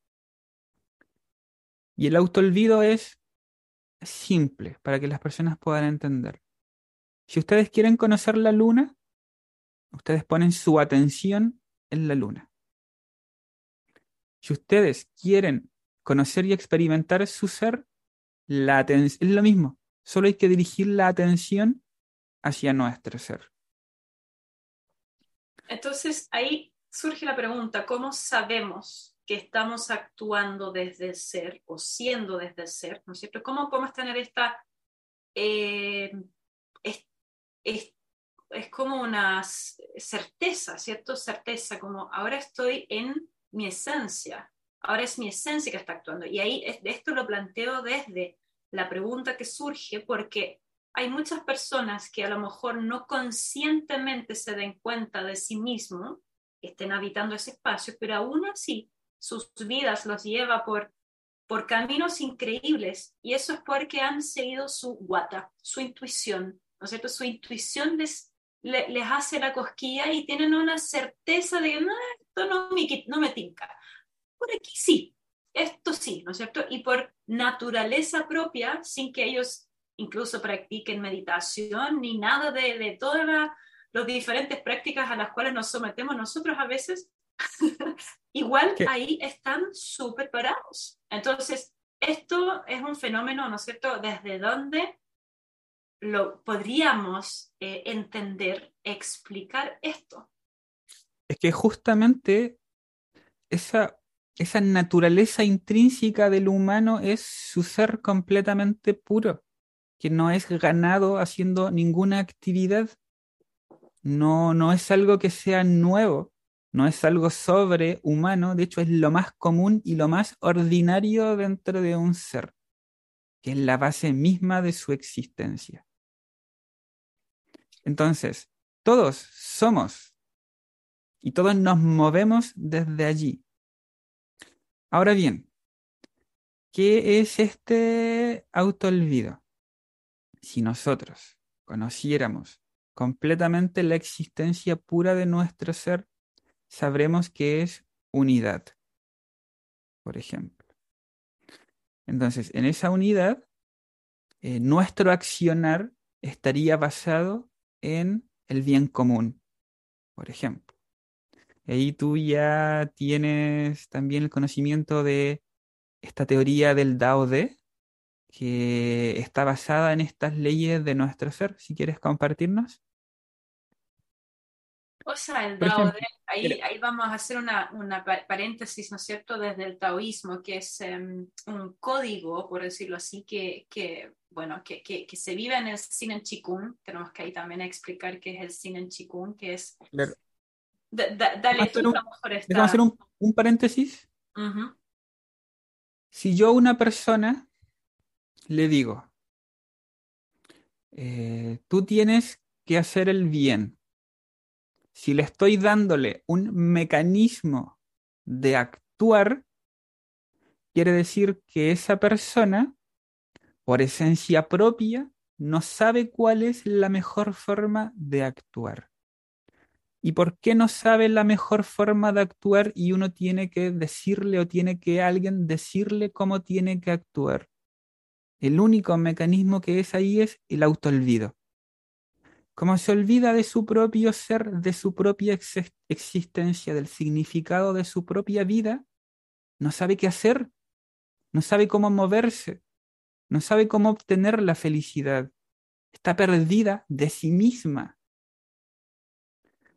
Y el autoolvido es simple para que las personas puedan entender. Si ustedes quieren conocer la luna, ustedes ponen su atención en la luna. Si ustedes quieren conocer y experimentar su ser, la es lo mismo, solo hay que dirigir la atención hacia nuestro ser. Entonces ahí surge la pregunta, ¿cómo sabemos que estamos actuando desde ser o siendo desde ser? ¿No? ¿Cómo podemos tener esta, eh, es, es como una certeza, ¿cierto? Certeza, como ahora estoy en mi esencia, ahora es mi esencia que está actuando. Y ahí esto lo planteo desde la pregunta que surge porque hay muchas personas que a lo mejor no conscientemente se den cuenta de sí mismos, estén habitando ese espacio, pero aún así sus vidas los lleva por, por caminos increíbles y eso es porque han seguido su guata, su intuición, ¿no es cierto? Su intuición les, les, hace la cosquilla y tienen una certeza de que no, esto no me, no me tinca. Por aquí sí, esto sí, ¿no es cierto? Y por naturaleza propia, sin que ellos incluso practiquen meditación ni nada de, de todas las diferentes prácticas a las cuales nos sometemos nosotros a veces, igual ahí están súper parados. Entonces, esto es un fenómeno, ¿no es cierto?, desde donde lo podríamos eh, entender, explicar esto. Es que justamente esa esa naturaleza intrínseca del humano es su ser completamente puro, que no es ganado haciendo ninguna actividad. No, no es algo que sea nuevo, no es algo sobrehumano, de hecho es lo más común y lo más ordinario dentro de un ser, que es la base misma de su existencia. Entonces, todos somos y todos nos movemos desde allí. Ahora bien, ¿qué es este autoolvido? Si nosotros conociéramos completamente la existencia pura de nuestro ser, sabremos que es unidad, por ejemplo. Entonces, en esa unidad, eh, nuestro accionar estaría basado en el bien común, por ejemplo. Ahí tú ya tienes también el conocimiento de esta teoría del Dao De, que está basada en estas leyes de nuestro ser. Si quieres compartirnos. O sea, el Dao De, ahí, ahí, vamos a hacer una, una, paréntesis, ¿no es cierto?, desde el taoísmo, que es em, un código, por decirlo así, que, que bueno, que, que, que, se vive en el Sinen Chikung. Tenemos que ahí también explicar qué es el Sinen Chikung, que es dale tú, un, a hacer un, paréntesis. Si yo a una persona le digo, eh, tú tienes que hacer el bien, si le estoy dándole un mecanismo de actuar, quiere decir que esa persona, por esencia propia, no sabe cuál es la mejor forma de actuar. ¿Y por qué no sabe la mejor forma de actuar y uno tiene que decirle o tiene que alguien decirle cómo tiene que actuar? El único mecanismo que es ahí es el autoolvido. Como se olvida de su propio ser, de su propia existencia, del significado de su propia vida, no sabe qué hacer, no sabe cómo moverse, no sabe cómo obtener la felicidad. Está perdida de sí misma.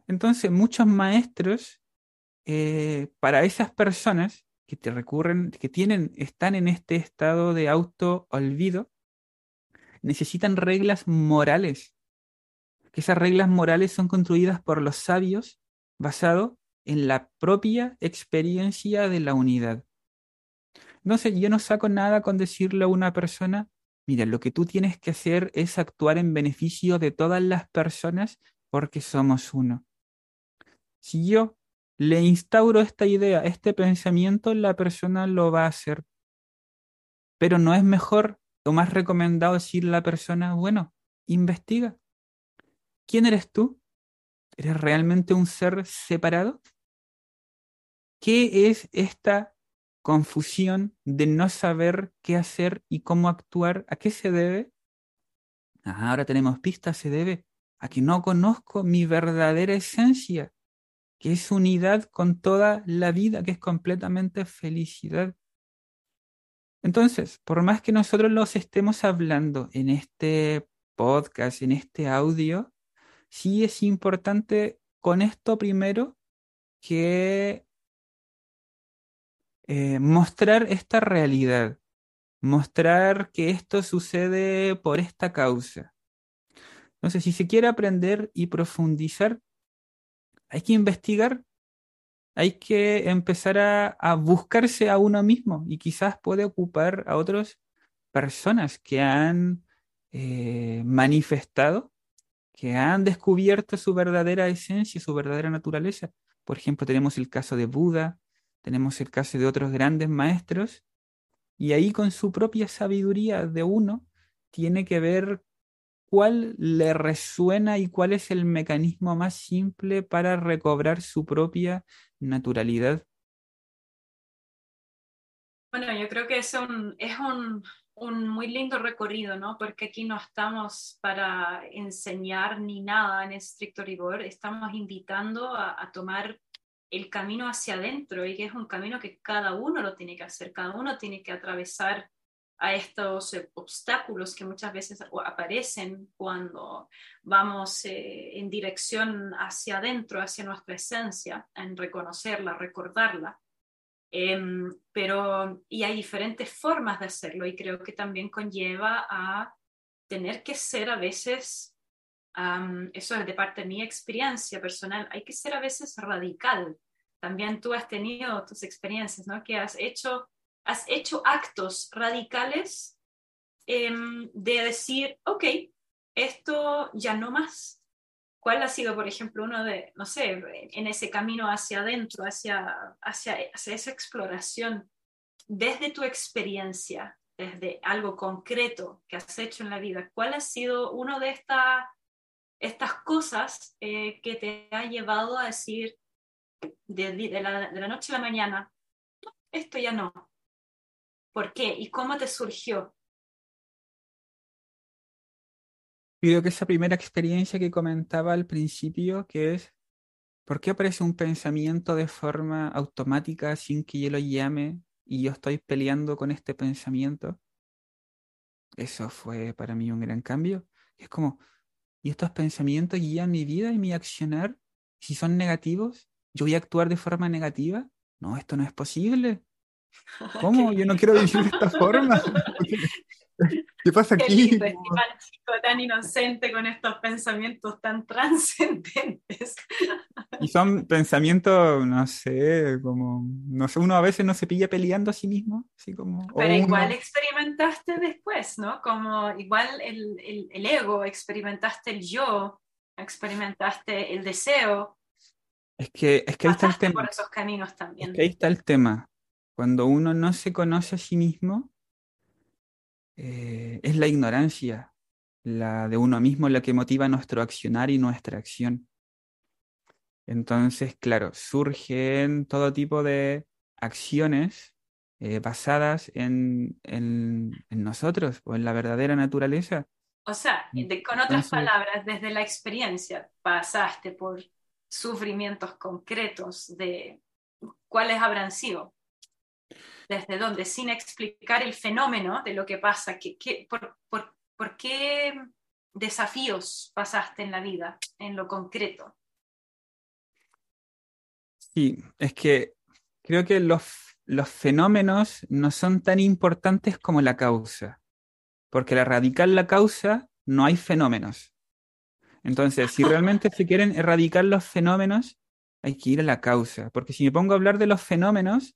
Entonces, muchos maestros, eh, para esas personas que te recurren, que tienen, están en este estado de auto olvido, necesitan reglas morales. Que esas reglas morales son construidas por los sabios basado en la propia experiencia de la unidad. Entonces, yo no saco nada con decirle a una persona, mira, lo que tú tienes que hacer es actuar en beneficio de todas las personas porque somos uno. Si yo le instauro esta idea, este pensamiento, la persona lo va a hacer. Pero no es mejor o más recomendado decirle a la persona, bueno, investiga. ¿Quién eres tú? ¿Eres realmente un ser separado? ¿Qué es esta confusión de no saber qué hacer y cómo actuar? ¿A qué se debe? Ah, ahora tenemos pistas, se debe a que no conozco mi verdadera esencia que es unidad con toda la vida, que es completamente felicidad. Entonces, por más que nosotros los estemos hablando en este podcast, en este audio, sí es importante con esto primero que eh, mostrar esta realidad, mostrar que esto sucede por esta causa. Entonces, si se quiere aprender y profundizar, hay que investigar, hay que empezar a, buscarse a uno mismo y quizás puede ocupar a otras personas que han eh, manifestado, que han descubierto su verdadera esencia, su verdadera naturaleza. Por ejemplo, tenemos el caso de Buda, tenemos el caso de otros grandes maestros, y ahí con su propia sabiduría de uno tiene que ver cuál le resuena y cuál es el mecanismo más simple para recobrar su propia naturalidad. Bueno, yo creo que es un, es un, un muy lindo recorrido, ¿no? Porque aquí no estamos para enseñar ni nada en estricto rigor, estamos invitando a, a tomar el camino hacia adentro y que es un camino que cada uno lo tiene que hacer, cada uno tiene que atravesar a estos eh, obstáculos que muchas veces aparecen cuando vamos eh, en dirección hacia adentro, hacia nuestra esencia, en reconocerla, recordarla. Em, pero, y hay diferentes formas de hacerlo y creo que también conlleva a tener que ser a veces, eso es de parte de mi experiencia personal, hay que ser a veces radical. También tú has tenido tus experiencias, ¿no? Que has hecho has hecho actos radicales em, de decir, ok, esto ya no más. ¿Cuál ha sido, por ejemplo, uno de, no sé, en ese camino hacia adentro, hacia, hacia, esa exploración, desde tu experiencia, desde algo concreto que has hecho en la vida, cuál ha sido uno de estas cosas eh, que te ha llevado a decir de la noche a la mañana, esto ya no, ¿Por qué? ¿Y cómo te surgió? Creo que esa primera experiencia que comentaba al principio, que es, ¿por qué aparece un pensamiento de forma automática sin que yo lo llame y yo estoy peleando con este pensamiento? Eso fue para mí un gran cambio. Es como, ¿y estos pensamientos guían mi vida y mi accionar? Si son negativos, ¿yo voy a actuar de forma negativa? No, esto no es posible. ¿Cómo? Yo no quiero vivir de esta forma. ¿Qué pasa aquí? Qué chico tan inocente con estos pensamientos tan trascendentes. Y son pensamientos, no sé, como, no sé, uno a veces no se pilla peleando a sí mismo, así como... Pero igual experimentaste después, ¿no? Como igual el, el, el, ego, experimentaste el yo, experimentaste el deseo. Es que, es que ahí está el tema. por esos caminos también. Es que ahí está el tema. Cuando uno no se conoce a sí mismo, eh, es la ignorancia, la de uno mismo, la que motiva nuestro accionar y nuestra acción. Entonces, claro, surgen todo tipo de acciones eh, basadas en, en, nosotros o en la verdadera naturaleza. O sea, con otras palabras, desde la experiencia pasaste por sufrimientos concretos de cuáles habrán sido desde dónde, sin explicar el fenómeno de lo que pasa, que, por, por, qué desafíos pasaste en la vida, en lo concreto. Sí, es que creo que los, los fenómenos no son tan importantes como la causa, porque la radical la causa no hay fenómenos. Entonces, si realmente se quieren erradicar los fenómenos, hay que ir a la causa, porque si me pongo a hablar de los fenómenos,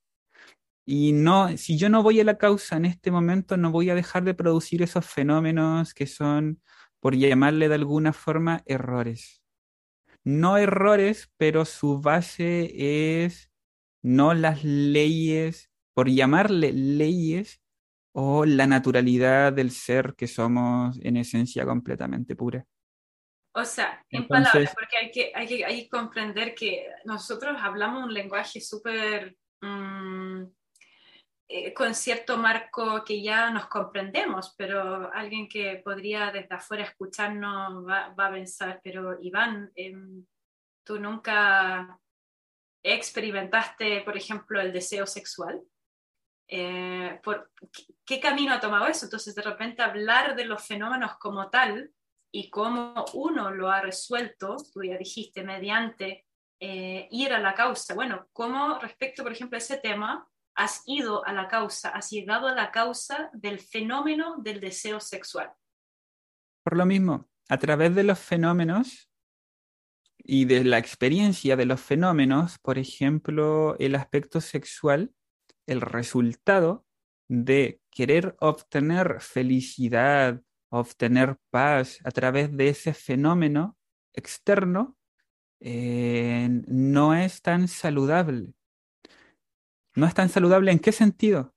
y no, si yo no voy a la causa en este momento, no voy a dejar de producir esos fenómenos que son, por llamarle de alguna forma, errores. No errores, pero su base es no las leyes, por llamarle leyes, o la naturalidad del ser que somos en esencia completamente pura. O sea, en palabras, porque hay que, hay que, hay que comprender que nosotros hablamos un lenguaje súper mm, eh, con cierto marco que ya nos comprendemos, pero alguien que podría desde afuera escucharnos va, va a pensar, pero Iván, em, tú nunca experimentaste, por ejemplo, el deseo sexual. Eh, por, ¿qué, camino ha tomado eso? Entonces, de repente hablar de los fenómenos como tal y cómo uno lo ha resuelto, tú ya dijiste, mediante eh, ir a la causa. Bueno, ¿cómo respecto, por ejemplo, a ese tema, has ido a la causa, has llegado a la causa del fenómeno del deseo sexual. Por lo mismo, a través de los fenómenos y de la experiencia de los fenómenos, por ejemplo, el aspecto sexual, el resultado de querer obtener felicidad, obtener paz a través de ese fenómeno externo, eh, no es tan saludable. ¿No es tan saludable en qué sentido?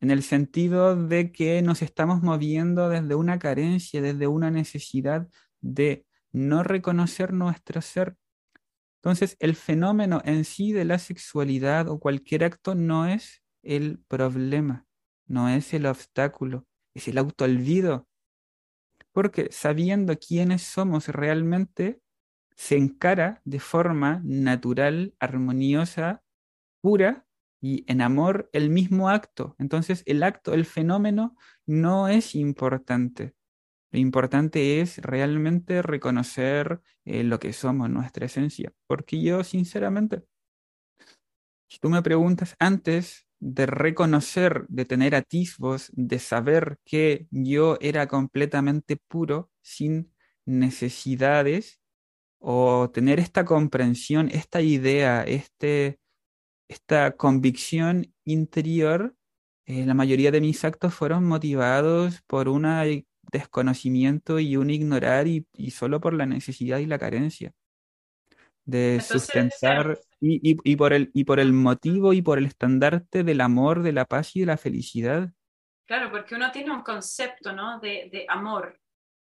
En el sentido de que nos estamos moviendo desde una carencia, desde una necesidad de no reconocer nuestro ser. Entonces, el fenómeno en sí de la sexualidad o cualquier acto no es el problema, no es el obstáculo, es el autoolvido. Porque sabiendo quiénes somos realmente, se encara de forma natural, armoniosa, pura y en amor el mismo acto. Entonces, el acto, el fenómeno no es importante. Lo importante es realmente reconocer eh, lo que somos, nuestra esencia. Porque yo, sinceramente, si tú me preguntas antes de reconocer, de tener atisbos, de saber que yo era completamente puro, sin necesidades, o tener esta comprensión, esta idea, este, esta convicción interior, eh, la mayoría de mis actos fueron motivados por un desconocimiento y un ignorar y, solo por la necesidad y la carencia de sustentar y, y, por el, y por el motivo y por el estandarte del amor, de la paz y de la felicidad. Claro, porque uno tiene un concepto ¿no? de, de amor,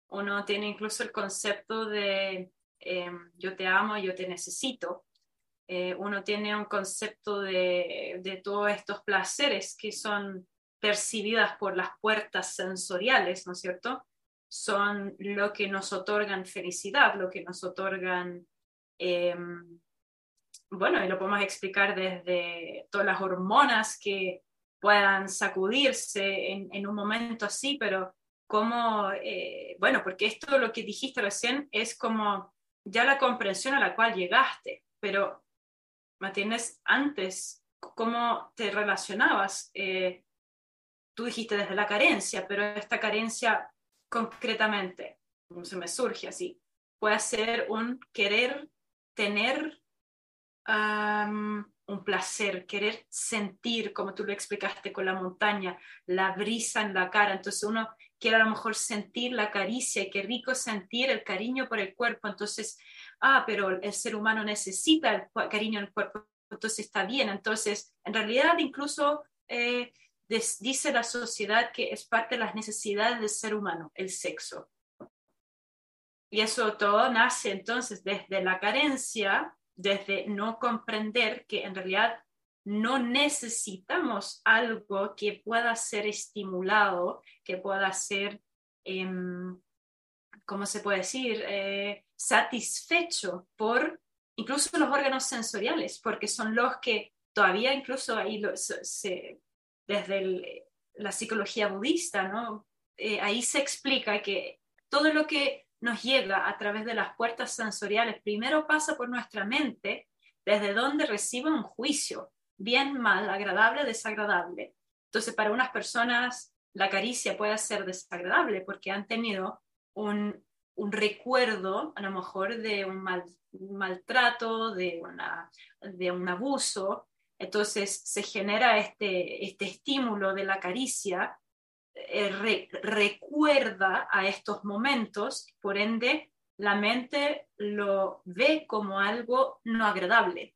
uno tiene incluso el concepto de eh, yo te amo, yo te necesito. Eh, uno tiene un concepto de, de, todos estos placeres que son percibidas por las puertas sensoriales, ¿no es cierto? Son lo que nos otorgan felicidad, lo que nos otorgan, em, bueno, y lo podemos explicar desde todas las hormonas que puedan sacudirse en, un momento así, pero como, eh, bueno, porque esto lo que dijiste recién es como ya la comprensión a la cual llegaste, pero, ¿me? Antes, ¿cómo te relacionabas? Eh, tú dijiste desde la carencia, pero esta carencia concretamente, como se me surge así, puede ser un querer tener un placer, querer sentir, como tú lo explicaste con la montaña, la brisa en la cara. Entonces uno quiere a lo mejor sentir la caricia y qué rico sentir el cariño por el cuerpo. Entonces, ah, pero el ser humano necesita el cariño en cuerpo, entonces está bien. Entonces, en realidad incluso eh, dice la sociedad que es parte de las necesidades del ser humano, el sexo. Y eso todo nace entonces desde la carencia desde no comprender que en realidad no necesitamos algo que pueda ser estimulado, que pueda ser, em, ¿cómo se puede decir?, eh, satisfecho por incluso los órganos sensoriales, porque son los que todavía incluso ahí desde la psicología budista, ¿no? Eh, ahí se explica que todo lo que nos llega a través de las puertas sensoriales, primero pasa por nuestra mente, desde donde recibe un juicio, bien, mal, agradable, desagradable. Entonces, para unas personas la caricia puede ser desagradable porque han tenido un, un recuerdo, a lo mejor, de un, mal, maltrato, de, un abuso. Entonces, se genera este, este estímulo de la caricia eh, recuerda a estos momentos, por ende la mente lo ve como algo no agradable.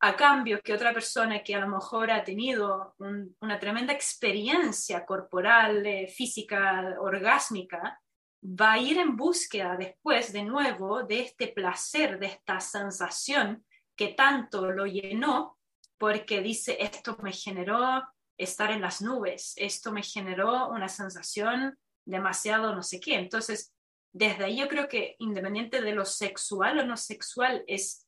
A cambio que otra persona que a lo mejor ha tenido una tremenda experiencia corporal, eh, física, orgásmica, va a ir en búsqueda después de nuevo de este placer, de esta sensación que tanto lo llenó, porque dice, esto me generó estar en las nubes. Esto me generó una sensación demasiado no sé qué. Entonces, desde ahí yo creo que independiente de lo sexual o no sexual, es,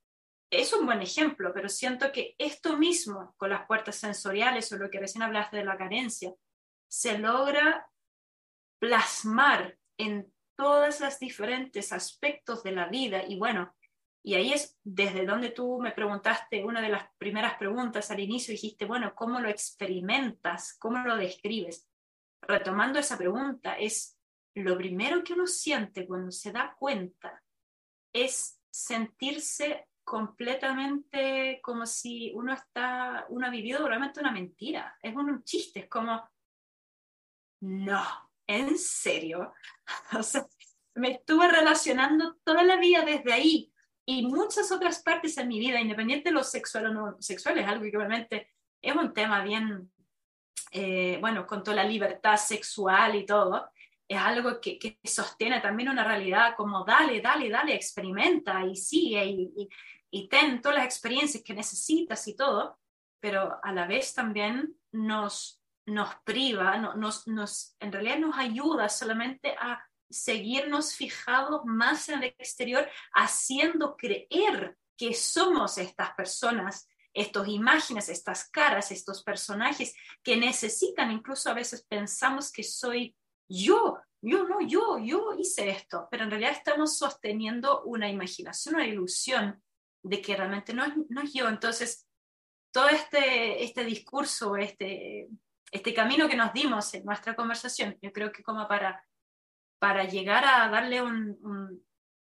es un buen ejemplo, pero siento que esto mismo con las puertas sensoriales o lo que recién hablaste de la carencia, se logra plasmar en todos los diferentes aspectos de la vida y bueno, y ahí es desde donde tú me preguntaste, una de las primeras preguntas al inicio, dijiste, bueno, ¿cómo lo experimentas? ¿Cómo lo describes? Retomando esa pregunta, es lo primero que uno siente cuando se da cuenta es sentirse completamente como si uno está, uno ha vivido realmente una mentira, es un, chiste, es como, no, en serio, o sea, me estuve relacionando toda la vida desde ahí y muchas otras partes en mi vida, independiente de lo sexual o no sexual, es algo que realmente es un tema bien, eh, bueno, con toda la libertad sexual y todo, es algo que, que, sostiene también una realidad como dale, dale, dale, experimenta y sigue y, y, ten todas las experiencias que necesitas y todo, pero a la vez también nos, nos priva, nos, nos, en realidad nos ayuda solamente a seguirnos fijados más en el exterior, haciendo creer que somos estas personas, estas imágenes, estas caras, estos personajes que necesitan, incluso a veces pensamos que soy yo, yo no, yo, yo hice esto, pero en realidad estamos sosteniendo una imaginación, una ilusión de que realmente no no es yo. Entonces, todo este, este discurso, este, este camino que nos dimos en nuestra conversación, yo creo que como para para llegar a darle un,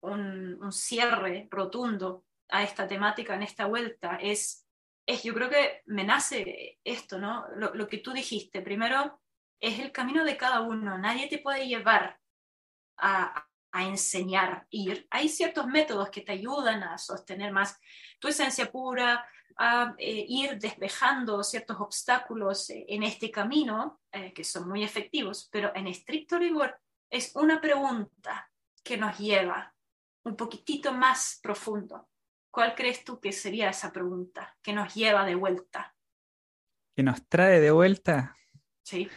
un, cierre rotundo a esta temática en esta vuelta es, es yo creo que me nace esto, ¿no? Lo, lo, que tú dijiste. Primero, es el camino de cada uno. Nadie te puede llevar a, a enseñar, ir. Hay ciertos métodos que te ayudan a sostener más tu esencia pura, a eh, ir despejando ciertos obstáculos eh, en este camino, eh, que son muy efectivos, pero en estricto rigor es una pregunta que nos lleva un poquitito más profundo. ¿Cuál crees tú que sería esa pregunta que nos lleva de vuelta? ¿Que nos trae de vuelta? Sí.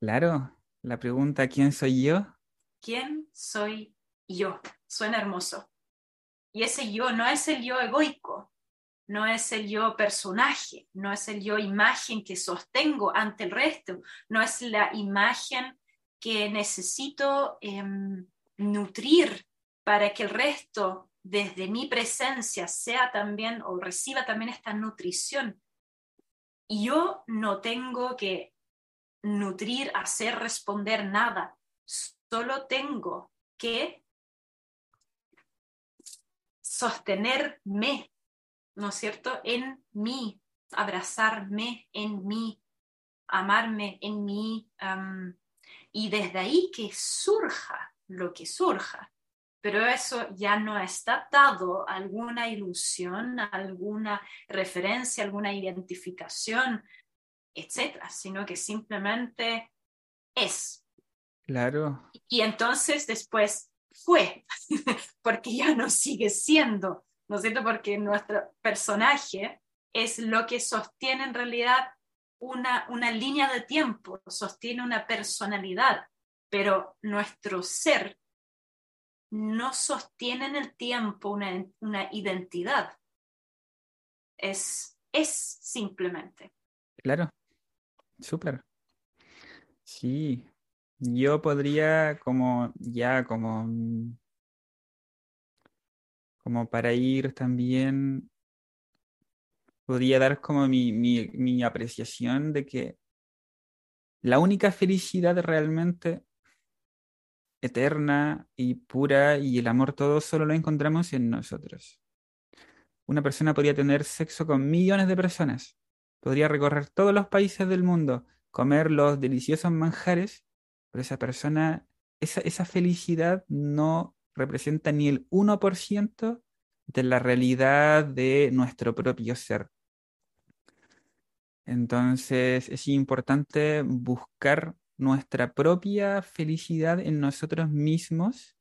Claro, la pregunta ¿quién soy yo? ¿Quién soy yo? Suena hermoso. Y ese yo no es el yo egoico, no es el yo personaje, no es el yo imagen que sostengo ante el resto, no es la imagen que necesito em, nutrir para que el resto, desde mi presencia, sea también o reciba también esta nutrición. Yo no tengo que nutrir, hacer, responder nada. Solo tengo que sostenerme, ¿no es cierto?, en mí, abrazarme en mí, amarme en mí, y desde ahí que surja lo que surja. Pero eso ya no está dado a alguna ilusión, alguna referencia, alguna identificación, etcétera, sino que simplemente es. Claro. Y entonces después fue, porque ya no sigue siendo, ¿no es cierto? Porque nuestro personaje es lo que sostiene en realidad una, una línea de tiempo, sostiene una personalidad, pero nuestro ser no sostiene en el tiempo una, una identidad. Es, es simplemente. Claro, súper. Sí, yo podría como ya como como para ir también podría dar como mi, mi, mi apreciación de que la única felicidad realmente eterna y pura y el amor todo solo lo encontramos en nosotros. Una persona podría tener sexo con millones de personas, podría recorrer todos los países del mundo, comer los deliciosos manjares, pero esa persona, esa, esa felicidad no representa ni el 1% de la realidad de nuestro propio ser. Entonces es importante buscar nuestra propia felicidad en nosotros mismos,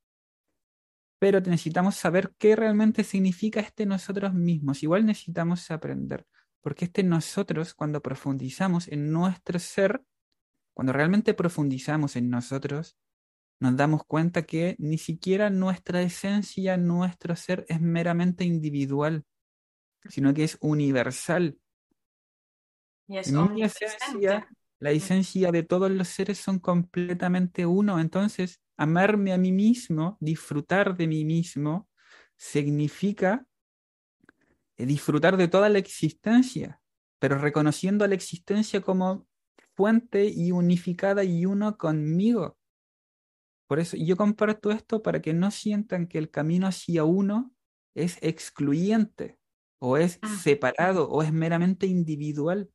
pero necesitamos saber qué realmente significa este nosotros mismos. Igual necesitamos aprender, porque este nosotros, cuando profundizamos en nuestro ser, cuando realmente profundizamos en nosotros, nos damos cuenta que ni siquiera nuestra esencia, nuestro ser es meramente individual, sino que es universal y esencia, la esencia de todos los seres son completamente uno. Entonces, amarme a mí mismo, disfrutar de mí mismo, significa eh, disfrutar de toda la existencia, pero reconociendo la existencia como fuente y unificada y uno conmigo. Por eso yo comparto esto para que no sientan que el camino hacia uno es excluyente o es Mm. separado o es meramente individual.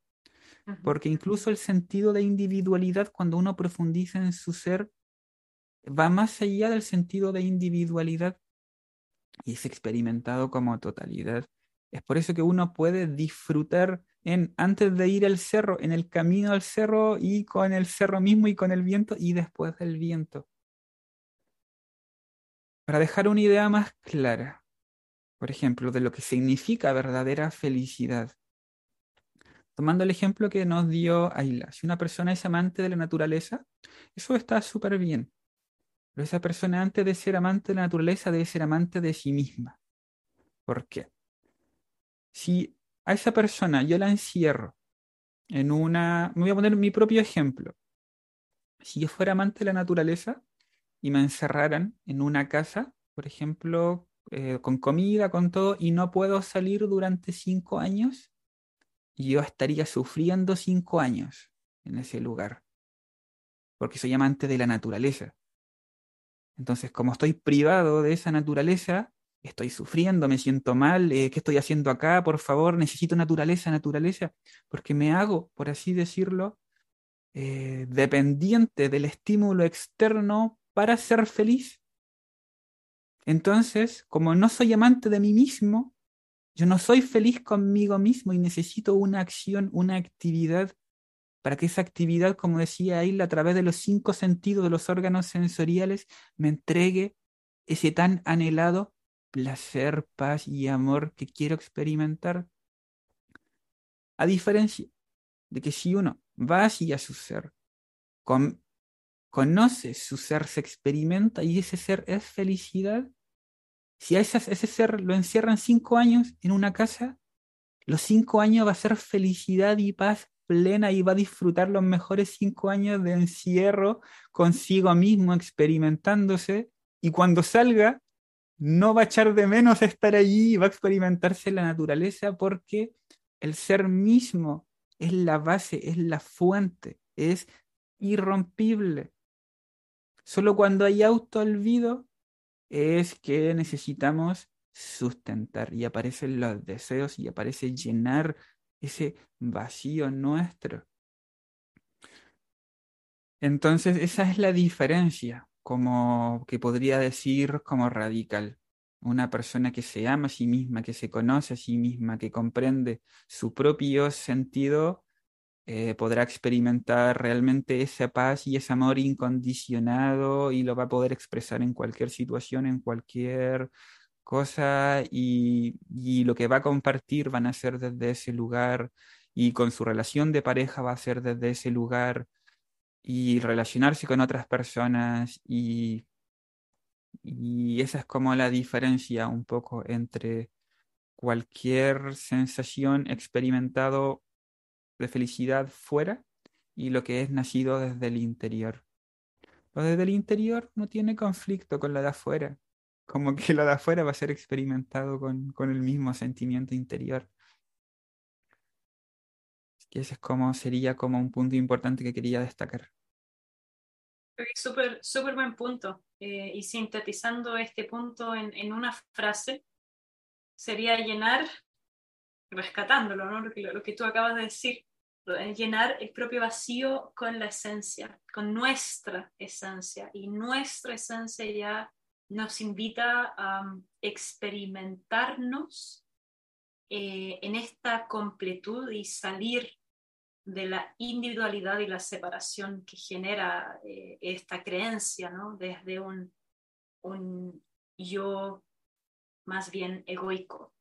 Porque incluso el sentido de individualidad, cuando uno profundiza en su ser, va más allá del sentido de individualidad y es experimentado como totalidad. Es por eso que uno puede disfrutar en antes de ir al cerro, en el camino al cerro y con el cerro mismo y con el viento y después del viento. Para dejar una idea más clara, por ejemplo, de lo que significa verdadera felicidad. Tomando el ejemplo que nos dio Ayla, si una persona es amante de la naturaleza, eso está súper bien. Pero esa persona antes de ser amante de la naturaleza debe ser amante de sí misma. ¿Por qué? Si a esa persona yo la encierro en una... Me voy a poner mi propio ejemplo. Si yo fuera amante de la naturaleza y me encerraran en una casa, por ejemplo, eh, con comida, con todo, y no puedo salir durante cinco años, yo estaría sufriendo cinco años en ese lugar, porque soy amante de la naturaleza. Entonces, como estoy privado de esa naturaleza, estoy sufriendo, me siento mal, eh, ¿qué estoy haciendo acá? Por favor, necesito naturaleza, naturaleza, porque me hago, por así decirlo, eh, dependiente del estímulo externo para ser feliz. Entonces, como no soy amante de mí mismo, yo no soy feliz conmigo mismo y necesito una acción, una actividad para que esa actividad, como decía Ayla, a través de los cinco sentidos de los órganos sensoriales, me entregue ese tan anhelado placer, paz y amor que quiero experimentar. A diferencia de que si uno va hacia su ser, con, conoce su ser, se experimenta y ese ser es felicidad, si a ese, ser lo encierran cinco años en una casa, los cinco años va a ser felicidad y paz plena y va a disfrutar los mejores cinco años de encierro consigo mismo, experimentándose, y cuando salga, no va a echar de menos estar allí y va a experimentarse la naturaleza porque el ser mismo es la base, es la fuente, es irrompible. Solo cuando hay autoolvido es que necesitamos sustentar y aparecen los deseos y aparece llenar ese vacío nuestro. Entonces, esa es la diferencia, como que podría decir como radical. Una persona que se ama a sí misma, que se conoce a sí misma, que comprende su propio sentido, eh, podrá experimentar realmente esa paz y ese amor incondicionado y lo va a poder expresar en cualquier situación, en cualquier cosa y, y, lo que va a compartir van a ser desde ese lugar y con su relación de pareja va a ser desde ese lugar y relacionarse con otras personas y, y esa es como la diferencia un poco entre cualquier sensación experimentado de felicidad fuera y lo que es nacido desde el interior. Lo desde el interior no tiene conflicto con lo de afuera, como que lo de afuera va a ser experimentado con, con el mismo sentimiento interior. ese es como, sería como un punto importante que quería destacar. Súper, súper buen punto. Eh, y sintetizando este punto en, en, una frase, sería llenar, rescatándolo, ¿no? lo, que, lo que tú acabas de decir, llenar el propio vacío con la esencia, con nuestra esencia. Y nuestra esencia ya nos invita a um, experimentarnos eh, en esta completud y salir de la individualidad y la separación que genera eh, esta creencia, ¿no? Desde un, un yo más bien egoico.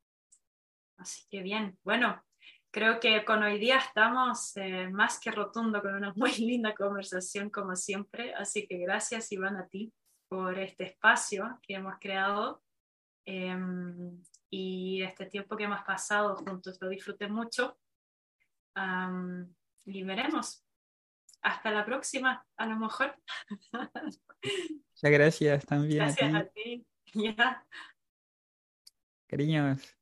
Así que bien, bueno, creo que con hoy día estamos eh, más que rotundo con una muy linda conversación como siempre, así que gracias Iván a ti por este espacio que hemos creado eh, y este tiempo que hemos pasado juntos, lo disfruté mucho. Um, y veremos. Hasta la próxima, a lo mejor. Muchas gracias también. Gracias a ti. A ti. Yeah. Cariños.